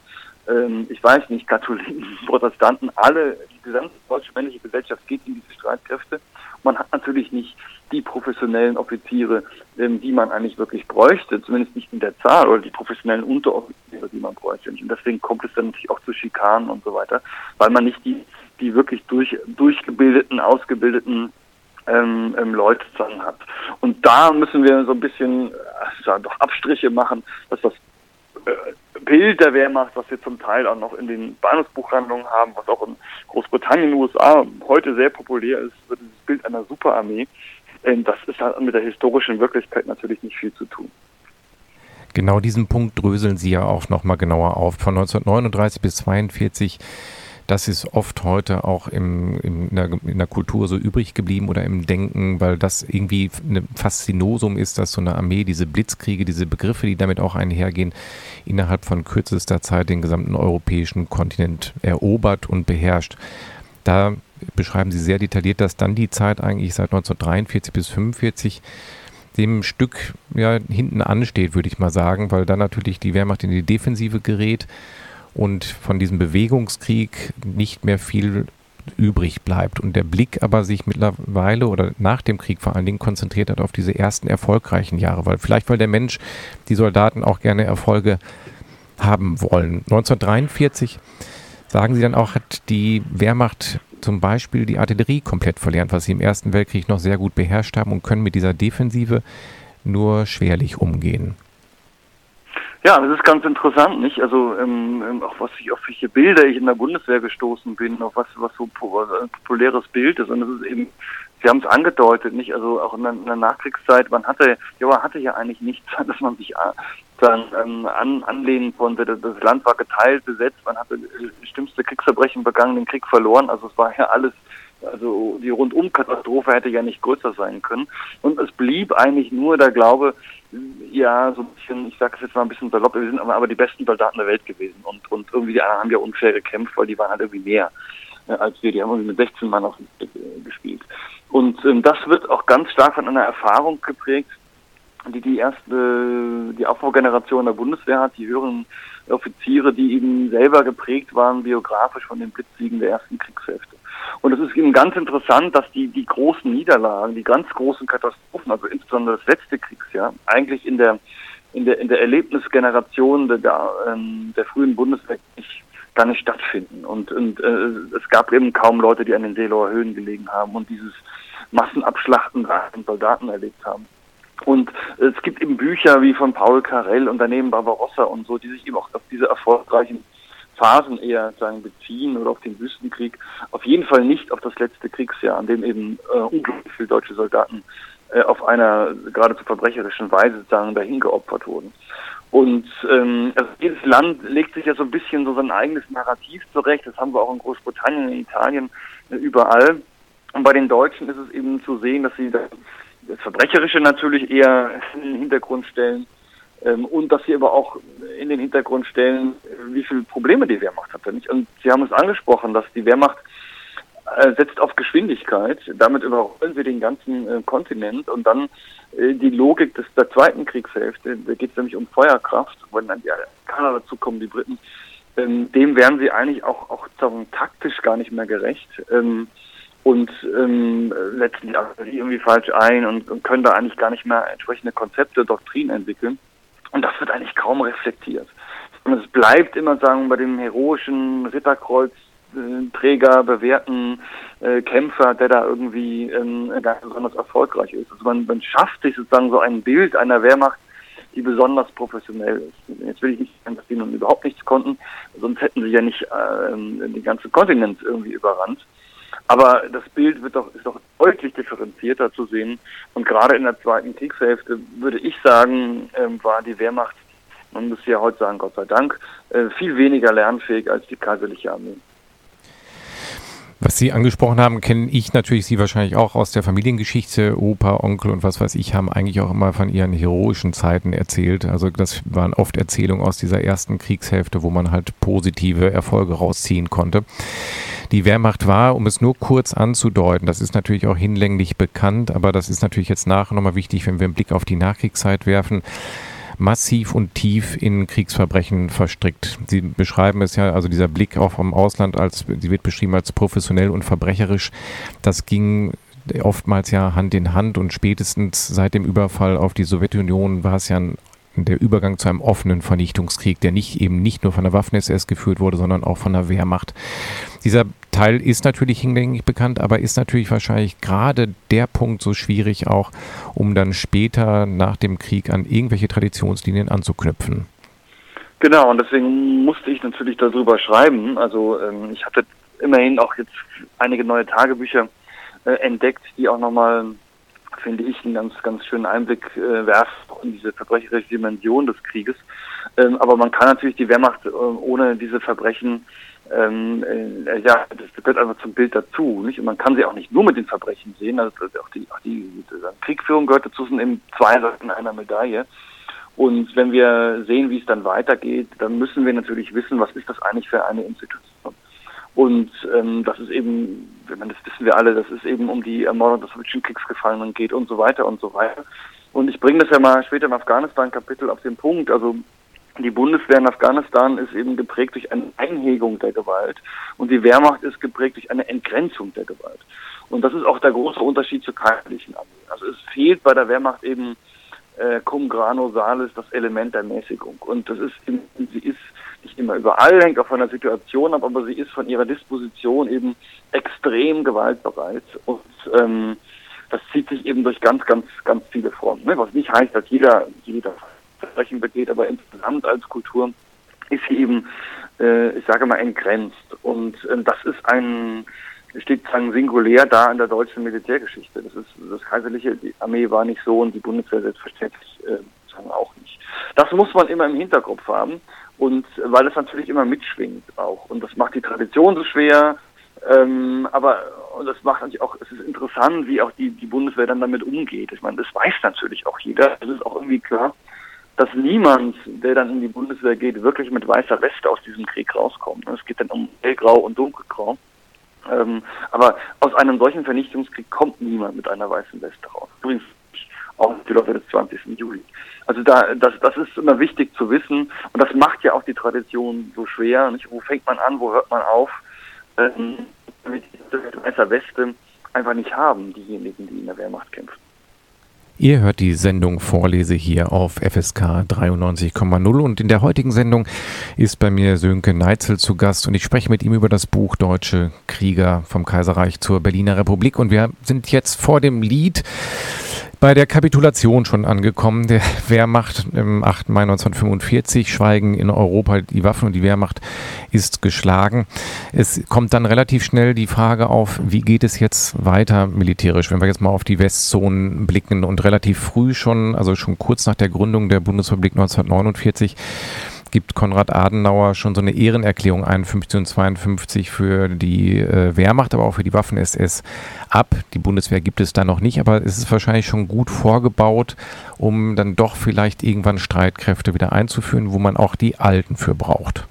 ähm, ich weiß nicht, Katholiken, Protestanten, alle, die gesamte deutsche männliche Gesellschaft geht in diese Streitkräfte. Man hat natürlich nicht die professionellen Offiziere, ähm, die man eigentlich wirklich bräuchte, zumindest nicht in der Zahl, oder die professionellen Unteroffiziere, die man bräuchte. Und deswegen kommt es dann natürlich auch zu Schikanen und so weiter, weil man nicht die, die wirklich durch, durchgebildeten, ausgebildeten ähm, ähm, Leute dann hat. Und da müssen wir so ein bisschen äh, doch Abstriche machen, dass das Bild der Wehrmacht, was wir zum Teil auch noch in den Bahnhofsbuchhandlungen haben, was auch in Großbritannien, USA heute sehr populär ist, dieses Bild einer Superarmee. Ähm, das ist halt mit der historischen Wirklichkeit natürlich nicht viel zu tun. Genau diesen Punkt dröseln Sie ja auch nochmal genauer auf. Von 1939 bis 1942 das ist oft heute auch im, in, der, in, der, Kultur so übrig geblieben oder im Denken, weil das irgendwie ein Faszinosum ist, dass so eine Armee diese Blitzkriege, diese Begriffe, die damit auch einhergehen, innerhalb von kürzester Zeit den gesamten europäischen Kontinent erobert und beherrscht. Da beschreiben Sie sehr detailliert, dass dann die Zeit eigentlich seit 1943 bis 1945 dem Stück ja hinten ansteht, würde ich mal sagen, weil dann natürlich die Wehrmacht in die Defensive gerät und von diesem Bewegungskrieg nicht mehr viel übrig bleibt und der Blick aber sich mittlerweile oder nach dem Krieg vor allen Dingen konzentriert hat auf diese ersten erfolgreichen Jahre, weil vielleicht weil der Mensch die Soldaten auch gerne Erfolge haben wollen. 1943 sagen Sie dann auch, hat die Wehrmacht zum Beispiel die Artillerie komplett verlernt, was sie im Ersten Weltkrieg noch sehr gut beherrscht haben und können mit dieser Defensive nur schwerlich umgehen. Ja, das ist ganz interessant, nicht? Also ähm, ähm, auch was ich auf welche Bilder ich in der Bundeswehr gestoßen bin, auf was was so ein populäres Bild ist und das ist eben Sie haben es angedeutet, nicht? Also auch in der, in der, Nachkriegszeit, man hatte, ja, man hatte ja eigentlich nichts, dass man sich äh, dann ähm, an, anlehnen konnte. Das, das Land war geteilt, besetzt, man hatte äh, schlimmste Kriegsverbrechen begangen, den Krieg verloren. Also es war ja alles also die Rundum-Katastrophe hätte ja nicht größer sein können. Und es blieb eigentlich nur der Glaube, ja, so ein bisschen, ich sage es jetzt mal ein bisschen salopp, wir sind aber, aber die besten Soldaten der Welt gewesen. Und, und irgendwie die anderen haben ja unfair gekämpft, weil die waren halt irgendwie mehr äh, als wir. Die haben irgendwie mit 16 Mann auf dem äh, gespielt. Und ähm, das wird auch ganz stark von einer Erfahrung geprägt, die die erste, die Aufbaugeneration der Bundeswehr hat, die höheren Offiziere, die eben selber geprägt waren, biografisch von den Blitzsiegen der ersten Kriegshälfte. Und es ist eben ganz interessant, dass die, die großen Niederlagen, die ganz großen Katastrophen, also insbesondere das letzte Kriegsjahr, eigentlich in der, in der, in der Erlebnisgeneration der, der, ähm, der frühen Bundeswehr nicht, gar nicht stattfinden. Und, und äh, es gab eben kaum Leute, die an den Seelower Höhen gelegen haben und dieses Massenabschlachten von Soldaten erlebt haben. Und es gibt eben Bücher wie von Paul Carell und daneben Barbarossa und so, die sich eben auch auf diese erfolgreichen Phasen eher sagen beziehen oder auf den Wüstenkrieg, auf jeden Fall nicht auf das letzte Kriegsjahr, an dem eben äh, unglaublich viele deutsche Soldaten äh, auf einer geradezu verbrecherischen Weise sozusagen dahin geopfert wurden. Und ähm, also jedes Land legt sich ja so ein bisschen so sein eigenes Narrativ zurecht. Das haben wir auch in Großbritannien, in Italien, äh, überall. Und bei den Deutschen ist es eben zu sehen, dass sie das, Verbrecherische natürlich eher in den Hintergrund stellen und dass sie aber auch in den Hintergrund stellen, wie viele Probleme die Wehrmacht hatte. Nicht? Und Sie haben es angesprochen, dass die Wehrmacht äh, setzt auf Geschwindigkeit. Damit überrollen wir den ganzen äh, Kontinent und dann äh, die Logik des, der zweiten Kriegshälfte, da geht es nämlich um Feuerkraft, wenn dann die Amerikaner dazu kommen, die Briten, ähm, dem werden sie eigentlich auch, auch taktisch gar nicht mehr gerecht. Ähm, und ähm, letztlich irgendwie falsch ein und, und können da eigentlich gar nicht mehr entsprechende Konzepte, Doktrinen entwickeln. Und das wird eigentlich kaum reflektiert. Und es bleibt immer, sagen, bei dem heroischen Ritterkreuzträger, bewährten äh, Kämpfer, der da irgendwie ähm, ganz besonders erfolgreich ist. Also man, man schafft sich sozusagen so ein Bild einer Wehrmacht, die besonders professionell ist. Jetzt will ich nicht sagen, dass die nun überhaupt nichts konnten, sonst hätten sie ja nicht äh, den ganzen Kontinent irgendwie überrannt. Aber das Bild wird doch, ist doch deutlich differenzierter zu sehen. Und gerade in der zweiten Kriegshälfte würde ich sagen, ähm, war die Wehrmacht, man muss ja heute sagen, Gott sei Dank, äh, viel weniger lernfähig als die kaiserliche Armee. Was Sie angesprochen haben, kenne ich natürlich Sie wahrscheinlich auch aus der Familiengeschichte. Opa, Onkel und was weiß ich haben eigentlich auch immer von ihren heroischen Zeiten erzählt. Also das waren oft Erzählungen aus dieser ersten Kriegshälfte, wo man halt positive Erfolge rausziehen konnte. Die Wehrmacht war, um es nur kurz anzudeuten, das ist natürlich auch hinlänglich bekannt, aber das ist natürlich jetzt nachher nochmal wichtig, wenn wir einen Blick auf die Nachkriegszeit werfen massiv und tief in Kriegsverbrechen verstrickt. Sie beschreiben es ja, also dieser Blick auch vom Ausland als, sie wird beschrieben als professionell und verbrecherisch. Das ging oftmals ja Hand in Hand und spätestens seit dem Überfall auf die Sowjetunion war es ja ein der Übergang zu einem offenen Vernichtungskrieg, der nicht eben nicht nur von der Waffen-SS geführt wurde, sondern auch von der Wehrmacht. Dieser Teil ist natürlich hinlänglich bekannt, aber ist natürlich wahrscheinlich gerade der Punkt so schwierig auch, um dann später nach dem Krieg an irgendwelche Traditionslinien anzuknüpfen. Genau, und deswegen musste ich natürlich darüber schreiben. Also ähm, ich hatte immerhin auch jetzt einige neue Tagebücher äh, entdeckt, die auch nochmal finde ich, einen ganz, ganz schönen Einblick äh, werfen in diese verbrecherische Dimension des Krieges. Ähm, aber man kann natürlich die Wehrmacht äh, ohne diese Verbrechen, ähm, äh, ja, das gehört einfach zum Bild dazu, nicht? Und man kann sie auch nicht nur mit den Verbrechen sehen, also auch die, auch die, Kriegführung gehört dazu, sind eben zwei Seiten einer Medaille. Und wenn wir sehen, wie es dann weitergeht, dann müssen wir natürlich wissen, was ist das eigentlich für eine Institution. Und ähm, das ist eben, wenn man das wissen wir alle, dass es eben um die Ermordung des sowjetischen Kriegsgefallenen geht und so weiter und so weiter. Und ich bringe das ja mal später im Afghanistan-Kapitel auf den Punkt. Also die Bundeswehr in Afghanistan ist eben geprägt durch eine Einhegung der Gewalt und die Wehrmacht ist geprägt durch eine Entgrenzung der Gewalt. Und das ist auch der große Unterschied zur kaiserlichen Armee. Also es fehlt bei der Wehrmacht eben äh, cum grano salis das Element der Mäßigung. Und das ist, sie ist nicht immer überall, hängt auch von der Situation ab, aber sie ist von ihrer Disposition eben extrem gewaltbereit und ähm, das zieht sich eben durch ganz, ganz, ganz viele Fronten. Ne? Was nicht heißt, dass jeder, jeder Verbrechen begeht, aber insgesamt als Kultur ist sie eben, äh, ich sage mal, entgrenzt. Und äh, das ist ein, steht sozusagen singulär da in der deutschen Militärgeschichte. Das ist das kaiserliche, die Armee war nicht so und die Bundeswehr selbstverständlich äh, sagen auch nicht. Das muss man immer im Hinterkopf haben. Und weil es natürlich immer mitschwingt auch. Und das macht die Tradition so schwer. Ähm, aber und das macht natürlich auch, es ist interessant, wie auch die, die Bundeswehr dann damit umgeht. Ich meine, das weiß natürlich auch jeder. Es ist auch irgendwie klar, dass niemand, der dann in die Bundeswehr geht, wirklich mit weißer Weste aus diesem Krieg rauskommt. Es geht dann um hellgrau und dunkelgrau. Ähm, aber aus einem solchen Vernichtungskrieg kommt niemand mit einer weißen Weste raus. Übrigens auch die Leute des 20. Juli. Also da, das, das ist immer wichtig zu wissen und das macht ja auch die Tradition so schwer. Nicht? Wo fängt man an, wo hört man auf? Ähm, mit dieser Weste einfach nicht haben, diejenigen, die in der Wehrmacht kämpfen. Ihr hört die Sendung Vorlese hier auf FSK 93,0 und in der heutigen Sendung ist bei mir Sönke Neitzel zu Gast und ich spreche mit ihm über das Buch Deutsche Krieger vom Kaiserreich zur Berliner Republik und wir sind jetzt vor dem Lied bei der Kapitulation schon angekommen. Der Wehrmacht im 8. Mai 1945 schweigen in Europa die Waffen und die Wehrmacht ist geschlagen. Es kommt dann relativ schnell die Frage auf, wie geht es jetzt weiter militärisch, wenn wir jetzt mal auf die Westzonen blicken und relativ früh schon, also schon kurz nach der Gründung der Bundesrepublik 1949, gibt Konrad Adenauer schon so eine Ehrenerklärung 51 und 52 für die äh, Wehrmacht, aber auch für die Waffen-SS ab. Die Bundeswehr gibt es da noch nicht, aber es ist wahrscheinlich schon gut vorgebaut, um dann doch vielleicht irgendwann Streitkräfte wieder einzuführen, wo man auch die Alten für braucht.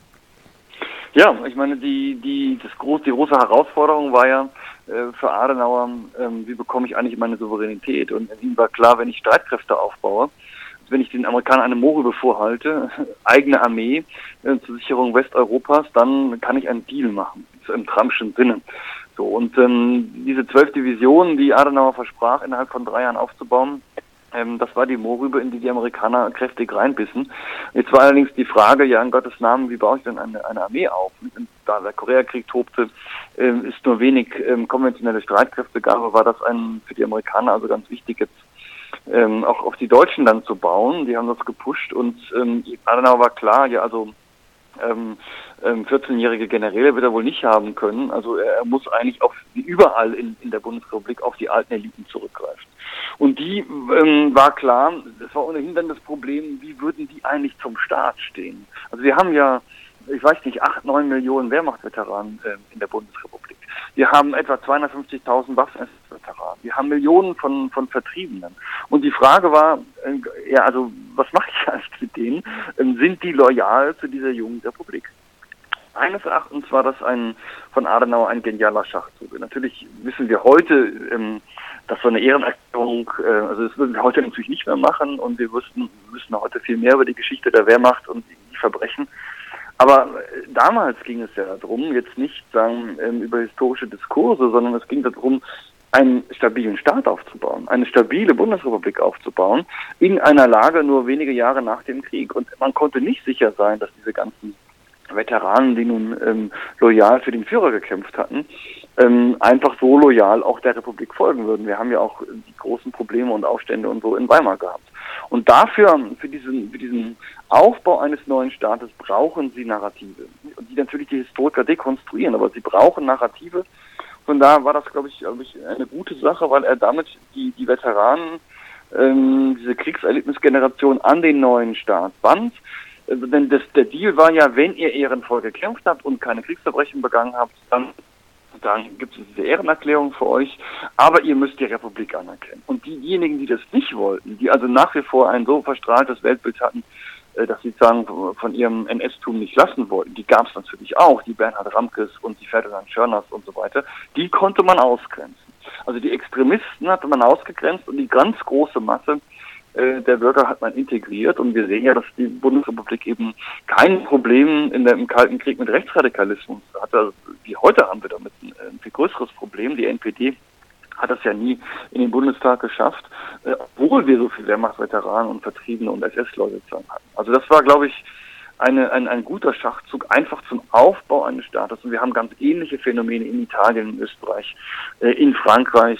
Ja, ich meine, die, die, das groß, die große Herausforderung war ja äh, für Adenauer, ähm, wie bekomme ich eigentlich meine Souveränität? Und ihm war klar, wenn ich Streitkräfte aufbaue, wenn ich den Amerikanern eine Moorrübe vorhalte, eigene Armee äh, zur Sicherung Westeuropas, dann kann ich einen Deal machen, im Trumpschen Sinne. So, und ähm, diese zwölf Divisionen, die Adenauer versprach, innerhalb von drei Jahren aufzubauen, ähm, das war die Moorrübe, in die die Amerikaner kräftig reinbissen. Jetzt war allerdings die Frage, ja in Gottes Namen, wie baue ich denn eine, eine Armee auf? Und da der Koreakrieg tobte, ähm, ist nur wenig ähm, konventionelle Streitkräfte gab, war das ein für die Amerikaner also ganz wichtig jetzt ähm, auch auf die Deutschen dann zu bauen. Die haben das gepusht und ähm, Adenauer war klar, ja also ähm, 14-jährige ähm, Generäle wird er wohl nicht haben können. Also er muss eigentlich wie überall in, in der Bundesrepublik auf die alten Eliten zurückgreifen. Und die ähm, war klar, das war ohnehin dann das Problem, wie würden die eigentlich zum Staat stehen? Also wir haben ja, ich weiß nicht, acht, neun Millionen Wehrmachtveteranen äh, in der Bundesrepublik. Wir haben etwa 250.000 Waffen-Veteranen. Wir haben Millionen von, von Vertriebenen. Und die Frage war, äh, ja, also was mache ich eigentlich mit denen? Ähm, sind die loyal zu dieser jungen Republik? Meines Erachtens war das ein von Adenauer ein genialer Schachzug. Natürlich wissen wir heute, ähm, dass so eine Ehrenerklärung, äh, also das würden wir heute natürlich nicht mehr machen und wir wüssten, wissen heute viel mehr über die Geschichte der Wehrmacht und die Verbrechen. Aber äh, damals ging es ja darum, jetzt nicht sagen ähm, über historische Diskurse, sondern es ging darum, einen stabilen Staat aufzubauen, eine stabile Bundesrepublik aufzubauen, in einer Lage nur wenige Jahre nach dem Krieg. Und man konnte nicht sicher sein, dass diese ganzen Veteranen, die nun ähm, loyal für den Führer gekämpft hatten, ähm, einfach so loyal auch der Republik folgen würden. Wir haben ja auch die großen Probleme und Aufstände und so in Weimar gehabt. Und dafür, für diesen, für diesen Aufbau eines neuen Staates brauchen sie Narrative. Die natürlich die Historiker dekonstruieren, aber sie brauchen Narrative. Von da war das, glaube ich, glaube ich, eine gute Sache, weil er damit die, die Veteranen, ähm, diese Kriegserlebnisgeneration an den neuen Staat band. Also, denn das, der Deal war ja, wenn ihr ehrenvoll gekämpft habt und keine Kriegsverbrechen begangen habt, dann dann gibt es diese Ehrenerklärung für euch, aber ihr müsst die Republik anerkennen. Und diejenigen, die das nicht wollten, die also nach wie vor ein so verstrahltes Weltbild hatten, äh, dass sie sagen, von ihrem NS-Tum nicht lassen wollten, die gab es natürlich auch, die Bernhard Ramkes und die Ferdinand Schörners und so weiter, die konnte man ausgrenzen. Also die Extremisten hatte man ausgegrenzt und die ganz große Masse der Bürger hat man integriert und wir sehen ja, dass die Bundesrepublik eben kein Problem in der, im Kalten Krieg mit Rechtsradikalismus hatte. Also, wie heute haben wir damit ein, ein viel größeres Problem. Die NPD hat das ja nie in den Bundestag geschafft, äh, obwohl wir so viele Wehrmachtsveteranen und Vertriebene und SS-Leute hatten. Also das war, glaube ich, eine, ein, ein guter Schachzug einfach zum Aufbau eines Staates. Und wir haben ganz ähnliche Phänomene in Italien, in Österreich, äh, in Frankreich,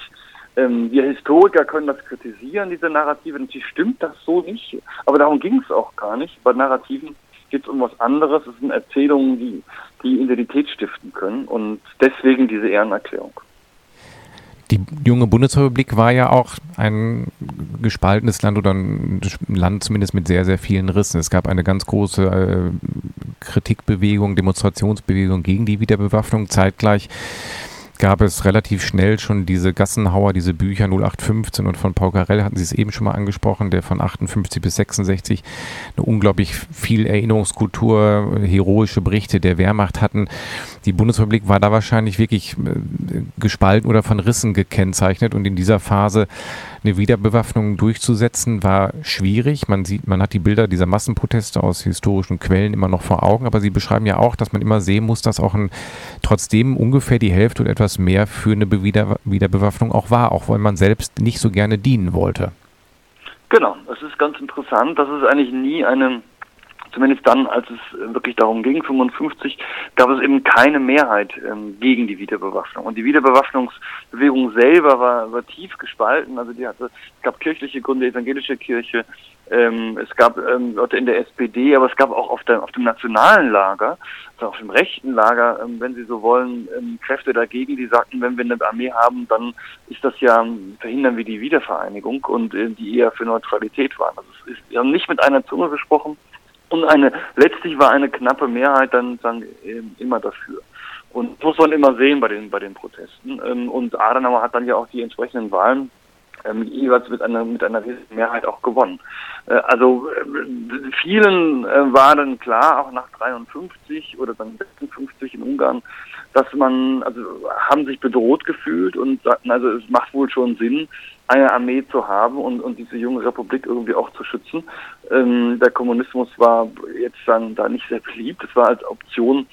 ähm, wir Historiker können das kritisieren, diese Narrative. Natürlich stimmt das so nicht, aber darum ging es auch gar nicht. Bei Narrativen geht es um was anderes. Es sind Erzählungen, die, die Identität stiften können und deswegen diese Ehrenerklärung. Die junge Bundesrepublik war ja auch ein gespaltenes Land oder ein Land zumindest mit sehr, sehr vielen Rissen. Es gab eine ganz große äh, Kritikbewegung, Demonstrationsbewegung gegen die Wiederbewaffnung. Zeitgleich gab es relativ schnell schon diese Gassenhauer, diese Bücher 0815 und von Paul Carell hatten Sie es eben schon mal angesprochen, der von 58 bis 66 eine unglaublich viel Erinnerungskultur, heroische Berichte der Wehrmacht hatten. Die Bundesrepublik war da wahrscheinlich wirklich äh, gespalten oder von Rissen gekennzeichnet und in dieser Phase eine Wiederbewaffnung durchzusetzen war schwierig. Man sieht, man hat die Bilder dieser Massenproteste aus historischen Quellen immer noch vor Augen, aber Sie beschreiben ja auch, dass man immer sehen muss, dass auch ein, trotzdem ungefähr die Hälfte oder etwas mehr für eine Wieder Wiederbewaffnung auch war, auch weil man selbst nicht so gerne dienen wollte. Genau, das ist ganz interessant. Das ist eigentlich nie eine zumindest dann, als es wirklich darum ging, 55, gab es eben keine Mehrheit ähm, gegen die Wiederbewaffnung. Und die Wiederbewaffnungsbewegung selber war, war tief gespalten. Also die hatte, es gab kirchliche Gründe, evangelische Kirche, ähm, es gab ähm, Leute in der SPD, aber es gab auch auf, der, auf dem nationalen Lager, also auf dem rechten Lager, ähm, wenn Sie so wollen, ähm, Kräfte dagegen, die sagten, wenn wir eine Armee haben, dann ist das ja, verhindern wir die Wiedervereinigung und äh, die eher für Neutralität waren. Also es ist, wir haben nicht mit einer Zunge gesprochen. Und eine, letztlich war eine knappe Mehrheit dann, dann immer dafür. Und das muss man immer sehen bei den, bei den Protesten. Ähm, und Adenauer hat dann ja auch die entsprechenden Wahlen ähm, jeweils mit einer mit einer Mehrheit auch gewonnen. Äh, also äh, vielen äh, war dann klar, auch nach 53 oder dann 56 in Ungarn, dass man, also haben sich bedroht gefühlt und sagten, also es macht wohl schon Sinn, eine Armee zu haben und, und diese junge Republik irgendwie auch zu schützen. Ähm, der Kommunismus war jetzt dann da nicht sehr beliebt. Es war als Option,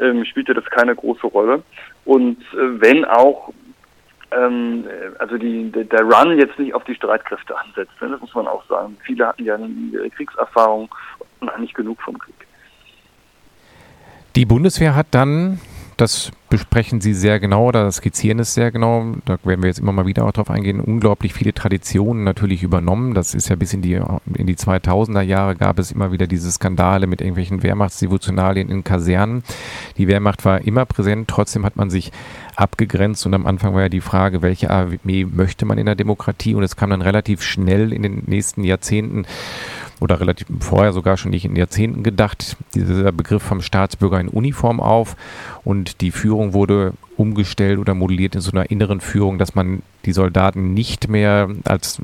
ähm, spielte das keine große Rolle. Und äh, wenn auch ähm, also die, der, Run jetzt nicht auf die Streitkräfte ansetzt. Ne? Das muss man auch sagen. Viele hatten ja ihre Kriegserfahrung und eigentlich genug vom Krieg. Die Bundeswehr hat dann das besprechen Sie sehr genau oder skizzieren es sehr genau. Da werden wir jetzt immer mal wieder auch drauf eingehen. Unglaublich viele Traditionen natürlich übernommen. Das ist ja bis in die, in die 2000er Jahre gab es immer wieder diese Skandale mit irgendwelchen Wehrmachtsdevotionalien in Kasernen. Die Wehrmacht war immer präsent. Trotzdem hat man sich abgegrenzt und am Anfang war ja die Frage, welche Armee möchte man in der Demokratie? Und es kam dann relativ schnell in den nächsten Jahrzehnten oder relativ vorher sogar schon nicht in Jahrzehnten gedacht, dieser Begriff vom Staatsbürger in Uniform auf und die Führung wurde umgestellt oder modelliert in so einer inneren Führung, dass man die Soldaten nicht mehr als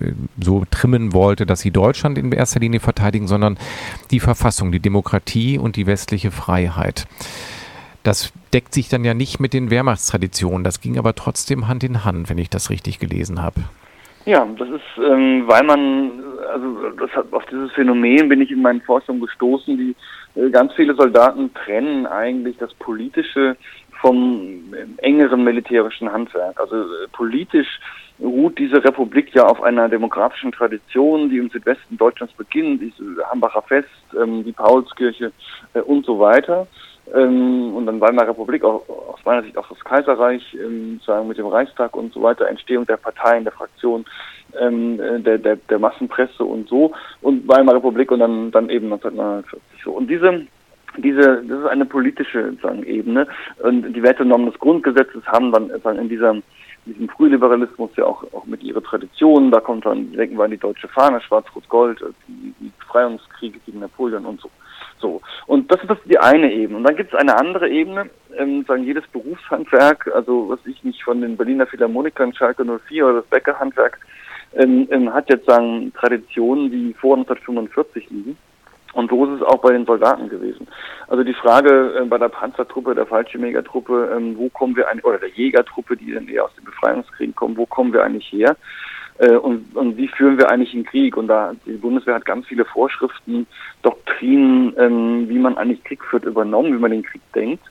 äh, so trimmen wollte, dass sie Deutschland in erster Linie verteidigen, sondern die Verfassung, die Demokratie und die westliche Freiheit. Das deckt sich dann ja nicht mit den Wehrmachtstraditionen. Das ging aber trotzdem Hand in Hand, wenn ich das richtig gelesen habe. Ja, das ist, ähm, weil man, also das hat, auf dieses Phänomen bin ich in meinen Forschungen gestoßen, die ganz viele Soldaten trennen eigentlich das Politische vom äh, engeren militärischen Handwerk. Also äh, politisch ruht diese Republik ja auf einer demokratischen Tradition, die im Südwesten Deutschlands beginnt, diese Hambacher Fest, ähm, die Paulskirche äh, und so weiter ähm, und dann Weimarer Republik, auch aus meiner Sicht auch das Kaiserreich, ähm, sagen mit dem Reichstag und so weiter, Entstehung der Parteien, der Fraktionen, ähm, der, der, der Massenpresse und so und Weimarer Republik und dann, dann eben 1949 so. Und diese diese, das ist eine politische sagen, Ebene und die Wertenormen des Grundgesetzes haben dann sagen, in dieser diesem Frühliberalismus ja auch, auch mit ihrer Tradition, da kommt dann, denken wir an die deutsche Fahne, Schwarz-Rot-Gold, die, die Befreiungskriege gegen Napoleon und so. So. Und das ist das die eine Ebene. Und dann gibt es eine andere Ebene, ähm, sagen jedes Berufshandwerk, also was ich nicht von den Berliner Philharmonikern, Schalke 04 oder das Bäckerhandwerk, ähm, ähm, hat jetzt sagen Traditionen, die vor 1945 liegen. Und so ist es auch bei den Soldaten gewesen. Also die Frage äh, bei der Panzertruppe, der Fallschirmjägertruppe, ähm, wo kommen wir eigentlich, oder der Jägertruppe, die dann eher aus den Befreiungskriegen kommen, wo kommen wir eigentlich her? Äh, und, und wie führen wir eigentlich einen Krieg? Und da die Bundeswehr hat ganz viele Vorschriften, Doktrinen, ähm, wie man eigentlich Krieg führt, übernommen, wie man den Krieg denkt.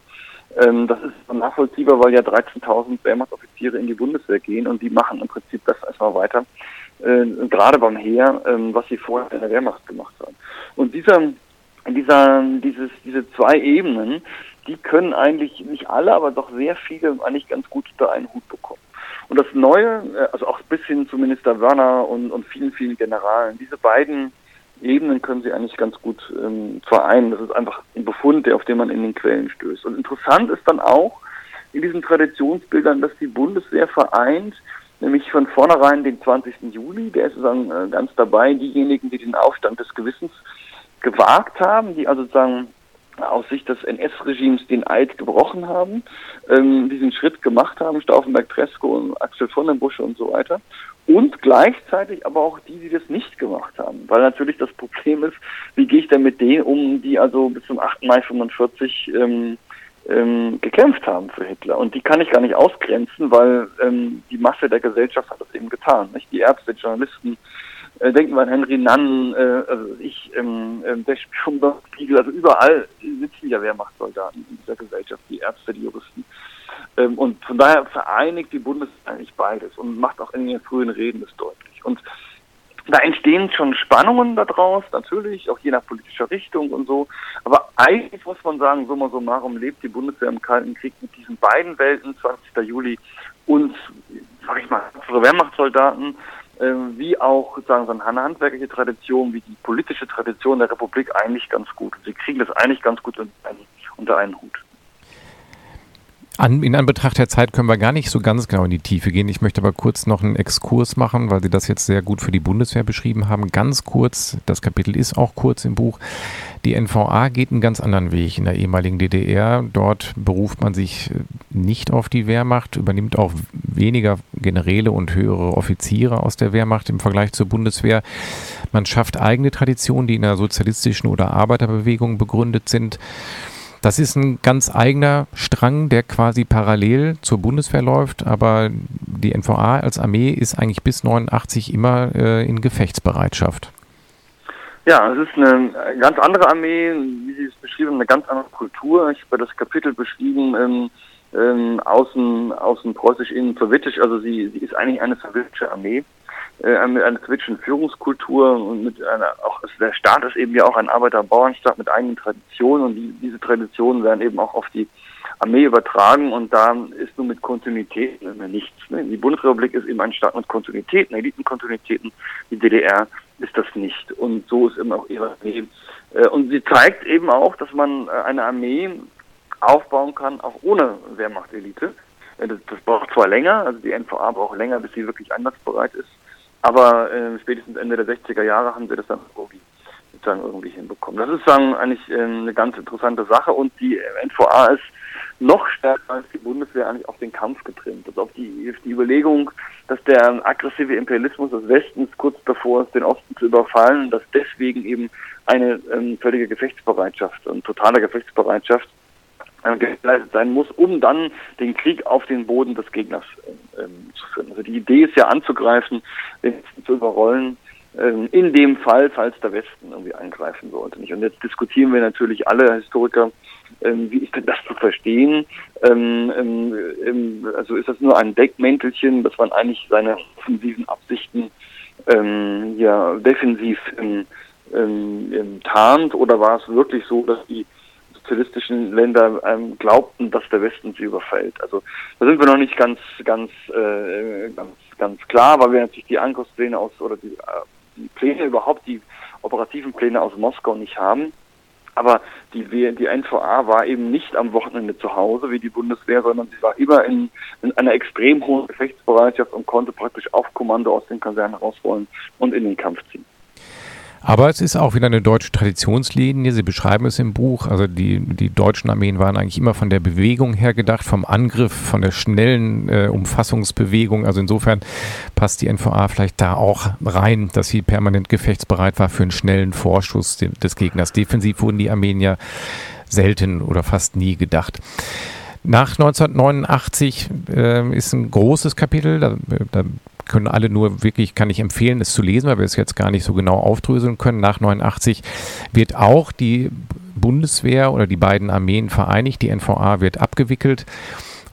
Ähm, das ist nachvollziehbar, weil ja 13.000 Wehrmachtsoffiziere in die Bundeswehr gehen und die machen im Prinzip das erstmal weiter, äh, gerade beim Heer, ähm, was sie vorher in der Wehrmacht gemacht haben. Und dieser, dieser, dieses, diese zwei Ebenen, die können eigentlich nicht alle, aber doch sehr viele eigentlich ganz gut unter einen Hut bekommen. Und das Neue, äh, also auch bis hin zu Minister Werner und, und vielen, vielen Generalen, diese beiden Ebenen können sie eigentlich ganz gut ähm, vereinen. Das ist einfach ein Befund, der, auf den man in den Quellen stößt. Und interessant ist dann auch in diesen Traditionsbildern, dass die Bundeswehr vereint, nämlich von vornherein den 20. Juli, der ist sozusagen äh, ganz dabei, diejenigen, die den Aufstand des Gewissens gewagt haben, die also sozusagen aus Sicht des NS-Regimes den Eid gebrochen haben, ähm, diesen Schritt gemacht haben, Stauffenberg, Tresco und Axel von den Busche und so weiter. Und gleichzeitig aber auch die, die das nicht gemacht haben. Weil natürlich das Problem ist, wie gehe ich denn mit denen um, die also bis zum 8. Mai 45 ähm, ähm, gekämpft haben für Hitler. Und die kann ich gar nicht ausgrenzen, weil ähm, die Masse der Gesellschaft hat das eben getan. Nicht? Die Ärzte, Journalisten, äh, denken wir an Henry Nunn, äh, also ich, ähm, äh, der Spiegel, also überall sitzen ja Wehrmachtssoldaten in dieser Gesellschaft, die Ärzte, die Juristen. Ähm, und von daher vereinigt die Bundeswehr eigentlich beides und macht auch in den frühen Reden das deutlich. Und da entstehen schon Spannungen daraus, natürlich, auch je nach politischer Richtung und so. Aber eigentlich muss man sagen, summa summarum lebt die Bundeswehr im Kalten Krieg mit diesen beiden Welten, 20. Juli und, sag ich mal, unsere Wehrmachtssoldaten, ähm, wie auch sozusagen so eine handwerkliche Tradition, wie die politische Tradition der Republik eigentlich ganz gut. Sie kriegen das eigentlich ganz gut unter einen Hut. An, in Anbetracht der Zeit können wir gar nicht so ganz genau in die Tiefe gehen. Ich möchte aber kurz noch einen Exkurs machen, weil Sie das jetzt sehr gut für die Bundeswehr beschrieben haben. Ganz kurz, das Kapitel ist auch kurz im Buch. Die NVA geht einen ganz anderen Weg in der ehemaligen DDR. Dort beruft man sich äh, nicht auf die Wehrmacht, übernimmt auch weniger Generäle und höhere Offiziere aus der Wehrmacht im Vergleich zur Bundeswehr. Man schafft eigene Traditionen, die in der sozialistischen oder Arbeiterbewegung begründet sind. Das ist ein ganz eigener Strang, der quasi parallel zur Bundeswehr läuft, aber die NVA als Armee ist eigentlich bis 89 immer äh, in Gefechtsbereitschaft. Ja, es ist eine ganz andere Armee, wie Sie es beschrieben haben, eine ganz andere Kultur. Ich habe das Kapitel beschrieben, ähm, ähm, außen, außen preußisch, innen sowjetisch. Also sie, sie ist eigentlich eine sowjetische Armee äh, mit einer sowjetischen Führungskultur und mit einer, auch also der Staat ist eben ja auch ein Arbeiter-Bauernstaat mit eigenen Traditionen und die, diese Traditionen werden eben auch auf die Armee übertragen und da ist nur mit Kontinuitäten nichts. Ne? Die Bundesrepublik ist eben ein Staat mit Kontinuitäten, Elitenkontinuitäten, die DDR ist das nicht und so ist eben auch ihre Armee. Äh, und sie zeigt eben auch, dass man äh, eine Armee aufbauen kann, auch ohne Wehrmachtelite. Äh, das braucht zwar länger, also die NVA braucht länger, bis sie wirklich einsatzbereit ist, aber äh, spätestens Ende der 60er Jahre haben sie das dann irgendwie, sozusagen irgendwie hinbekommen. Das ist sagen eigentlich äh, eine ganz interessante Sache und die NVA ist noch stärker als die Bundeswehr eigentlich auf den Kampf getrimmt. Also auf die, auf die Überlegung, dass der aggressive Imperialismus des Westens kurz davor ist, den Osten zu überfallen, dass deswegen eben eine ähm, völlige Gefechtsbereitschaft und totale Gefechtsbereitschaft geleistet sein muss, um dann den Krieg auf den Boden des Gegners ähm, zu führen. Also die Idee ist ja anzugreifen, den zu überrollen, ähm, in dem Fall, falls der Westen irgendwie eingreifen sollte. Und jetzt diskutieren wir natürlich alle Historiker, ähm, wie ist denn das zu verstehen? Ähm, ähm, ähm also ist das nur ein Deckmäntelchen, dass man eigentlich seine offensiven Absichten ja defensiv tarnt, oder war es wirklich so, dass die sozialistischen Länder ähm, glaubten, dass der Westen sie überfällt. Also da sind wir noch nicht ganz, ganz, äh, ganz, ganz klar, weil wir natürlich die Angriffspläne aus oder die, äh, die Pläne überhaupt, die operativen Pläne aus Moskau nicht haben. Aber die, die NVA war eben nicht am Wochenende zu Hause wie die Bundeswehr, sondern sie war immer in, in einer extrem hohen Gefechtsbereitschaft und konnte praktisch auf Kommando aus den Kasernen rausrollen und in den Kampf ziehen. Aber es ist auch wieder eine deutsche Traditionslinie. Sie beschreiben es im Buch. Also die, die deutschen Armeen waren eigentlich immer von der Bewegung her gedacht, vom Angriff, von der schnellen äh, Umfassungsbewegung. Also insofern passt die NVA vielleicht da auch rein, dass sie permanent gefechtsbereit war für einen schnellen Vorschuss des Gegners. Defensiv wurden die Armeen ja selten oder fast nie gedacht. Nach 1989 äh, ist ein großes Kapitel, da, da können alle nur wirklich, kann ich empfehlen, es zu lesen, weil wir es jetzt gar nicht so genau aufdröseln können. Nach 89 wird auch die Bundeswehr oder die beiden Armeen vereinigt. Die NVA wird abgewickelt.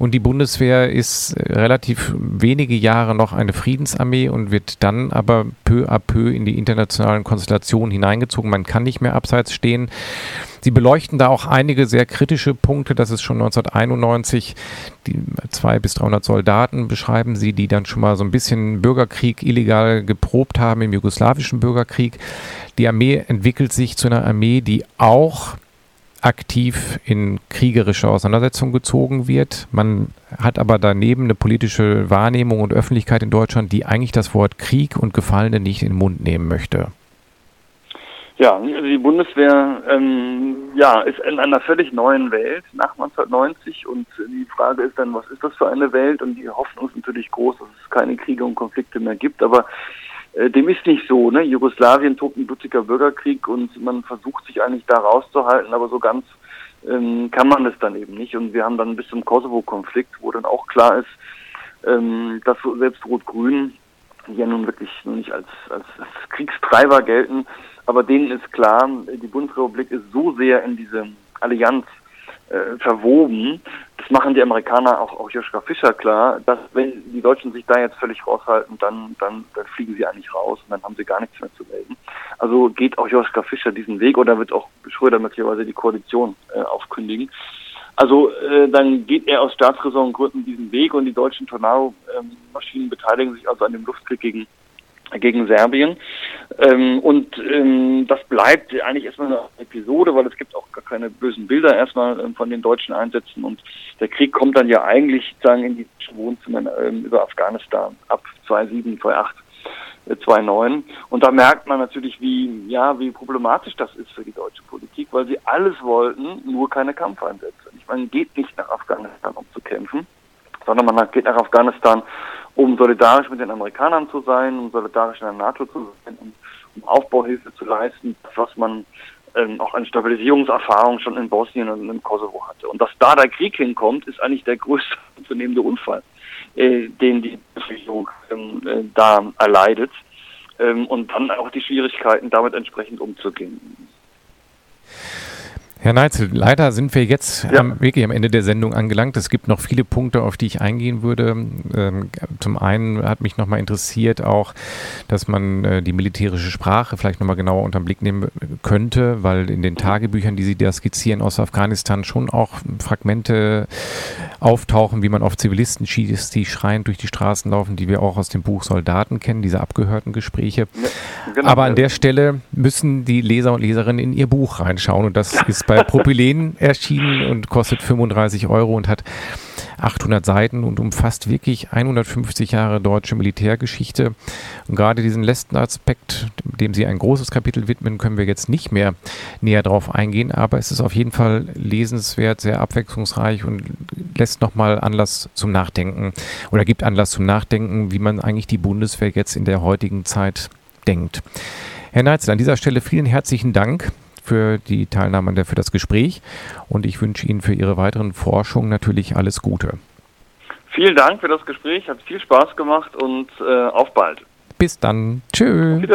Und die Bundeswehr ist relativ wenige Jahre noch eine Friedensarmee und wird dann aber peu à peu in die internationalen Konstellationen hineingezogen. Man kann nicht mehr abseits stehen. Sie beleuchten da auch einige sehr kritische Punkte. Das ist schon 1991. Die zwei bis 300 Soldaten beschreiben sie, die dann schon mal so ein bisschen Bürgerkrieg illegal geprobt haben im jugoslawischen Bürgerkrieg. Die Armee entwickelt sich zu einer Armee, die auch aktiv in kriegerische Auseinandersetzungen gezogen wird. Man hat aber daneben eine politische Wahrnehmung und Öffentlichkeit in Deutschland, die eigentlich das Wort Krieg und Gefallene nicht in den Mund nehmen möchte. Ja, also die Bundeswehr ähm, ja, ist in einer völlig neuen Welt nach 1990 und die Frage ist dann, was ist das für eine Welt? Und die Hoffnung ist natürlich groß, dass es keine Kriege und Konflikte mehr gibt, aber dem ist nicht so. Ne? Jugoslawien tobt ein blutiger Bürgerkrieg und man versucht sich eigentlich da rauszuhalten, aber so ganz ähm, kann man es dann eben nicht. Und wir haben dann bis zum Kosovo-Konflikt, wo dann auch klar ist, ähm, dass selbst Rot-Grün, die ja nun wirklich nur nicht als, als, als Kriegstreiber gelten, aber denen ist klar, die Bundesrepublik ist so sehr in diese Allianz äh, verwoben. Das machen die Amerikaner auch, auch Joschka Fischer klar, dass wenn die Deutschen sich da jetzt völlig raushalten, dann, dann, dann fliegen sie eigentlich raus und dann haben sie gar nichts mehr zu melden. Also geht auch Joschka Fischer diesen Weg oder wird auch Schröder möglicherweise die Koalition äh, aufkündigen. Also äh, dann geht er aus Staatsräsongründen diesen Weg und die deutschen Tornado-Maschinen ähm, beteiligen sich also an dem Luftkrieg gegen gegen Serbien. Ähm, und ähm, das bleibt eigentlich erstmal eine Episode, weil es gibt auch gar keine bösen Bilder erstmal ähm, von den deutschen Einsätzen und der Krieg kommt dann ja eigentlich sagen in die Wohnzimmer ähm, über Afghanistan ab 2007, 2008 2009. Und da merkt man natürlich, wie, ja, wie problematisch das ist für die deutsche Politik, weil sie alles wollten, nur keine Kampfeinsätze. Ich meine, geht nicht nach Afghanistan, um zu kämpfen, sondern man geht nach Afghanistan, um solidarisch mit den Amerikanern zu sein, um solidarisch in der NATO zu sein, um, um Aufbauhilfe zu leisten, was man ähm, auch an Stabilisierungserfahrung schon in Bosnien und im Kosovo hatte. Und dass da der Krieg hinkommt, ist eigentlich der größte zunehmende Unfall, äh, den die Regierung ähm, äh, da erleidet. Ähm, und dann auch die Schwierigkeiten, damit entsprechend umzugehen. Herr Neitzel, leider sind wir jetzt ja. am, wirklich am Ende der Sendung angelangt. Es gibt noch viele Punkte, auf die ich eingehen würde. Ähm, zum einen hat mich nochmal interessiert auch, dass man äh, die militärische Sprache vielleicht nochmal genauer unter den Blick nehmen könnte, weil in den Tagebüchern, die Sie da skizzieren aus Afghanistan, schon auch Fragmente auftauchen, wie man auf Zivilisten schießt, die schreiend durch die Straßen laufen, die wir auch aus dem Buch Soldaten kennen, diese abgehörten Gespräche. Ja, genau. Aber an der Stelle müssen die Leser und Leserinnen in Ihr Buch reinschauen und das ist bei Propylen erschienen und kostet 35 Euro und hat 800 Seiten und umfasst wirklich 150 Jahre deutsche Militärgeschichte. Und gerade diesen letzten Aspekt, dem Sie ein großes Kapitel widmen, können wir jetzt nicht mehr näher drauf eingehen, aber es ist auf jeden Fall lesenswert, sehr abwechslungsreich und lässt nochmal Anlass zum Nachdenken oder gibt Anlass zum Nachdenken, wie man eigentlich die Bundeswehr jetzt in der heutigen Zeit denkt. Herr Neitzel, an dieser Stelle vielen herzlichen Dank für die Teilnahme und für das Gespräch und ich wünsche Ihnen für Ihre weiteren Forschungen natürlich alles Gute. Vielen Dank für das Gespräch, hat viel Spaß gemacht und äh, auf bald. Bis dann. Tschüss.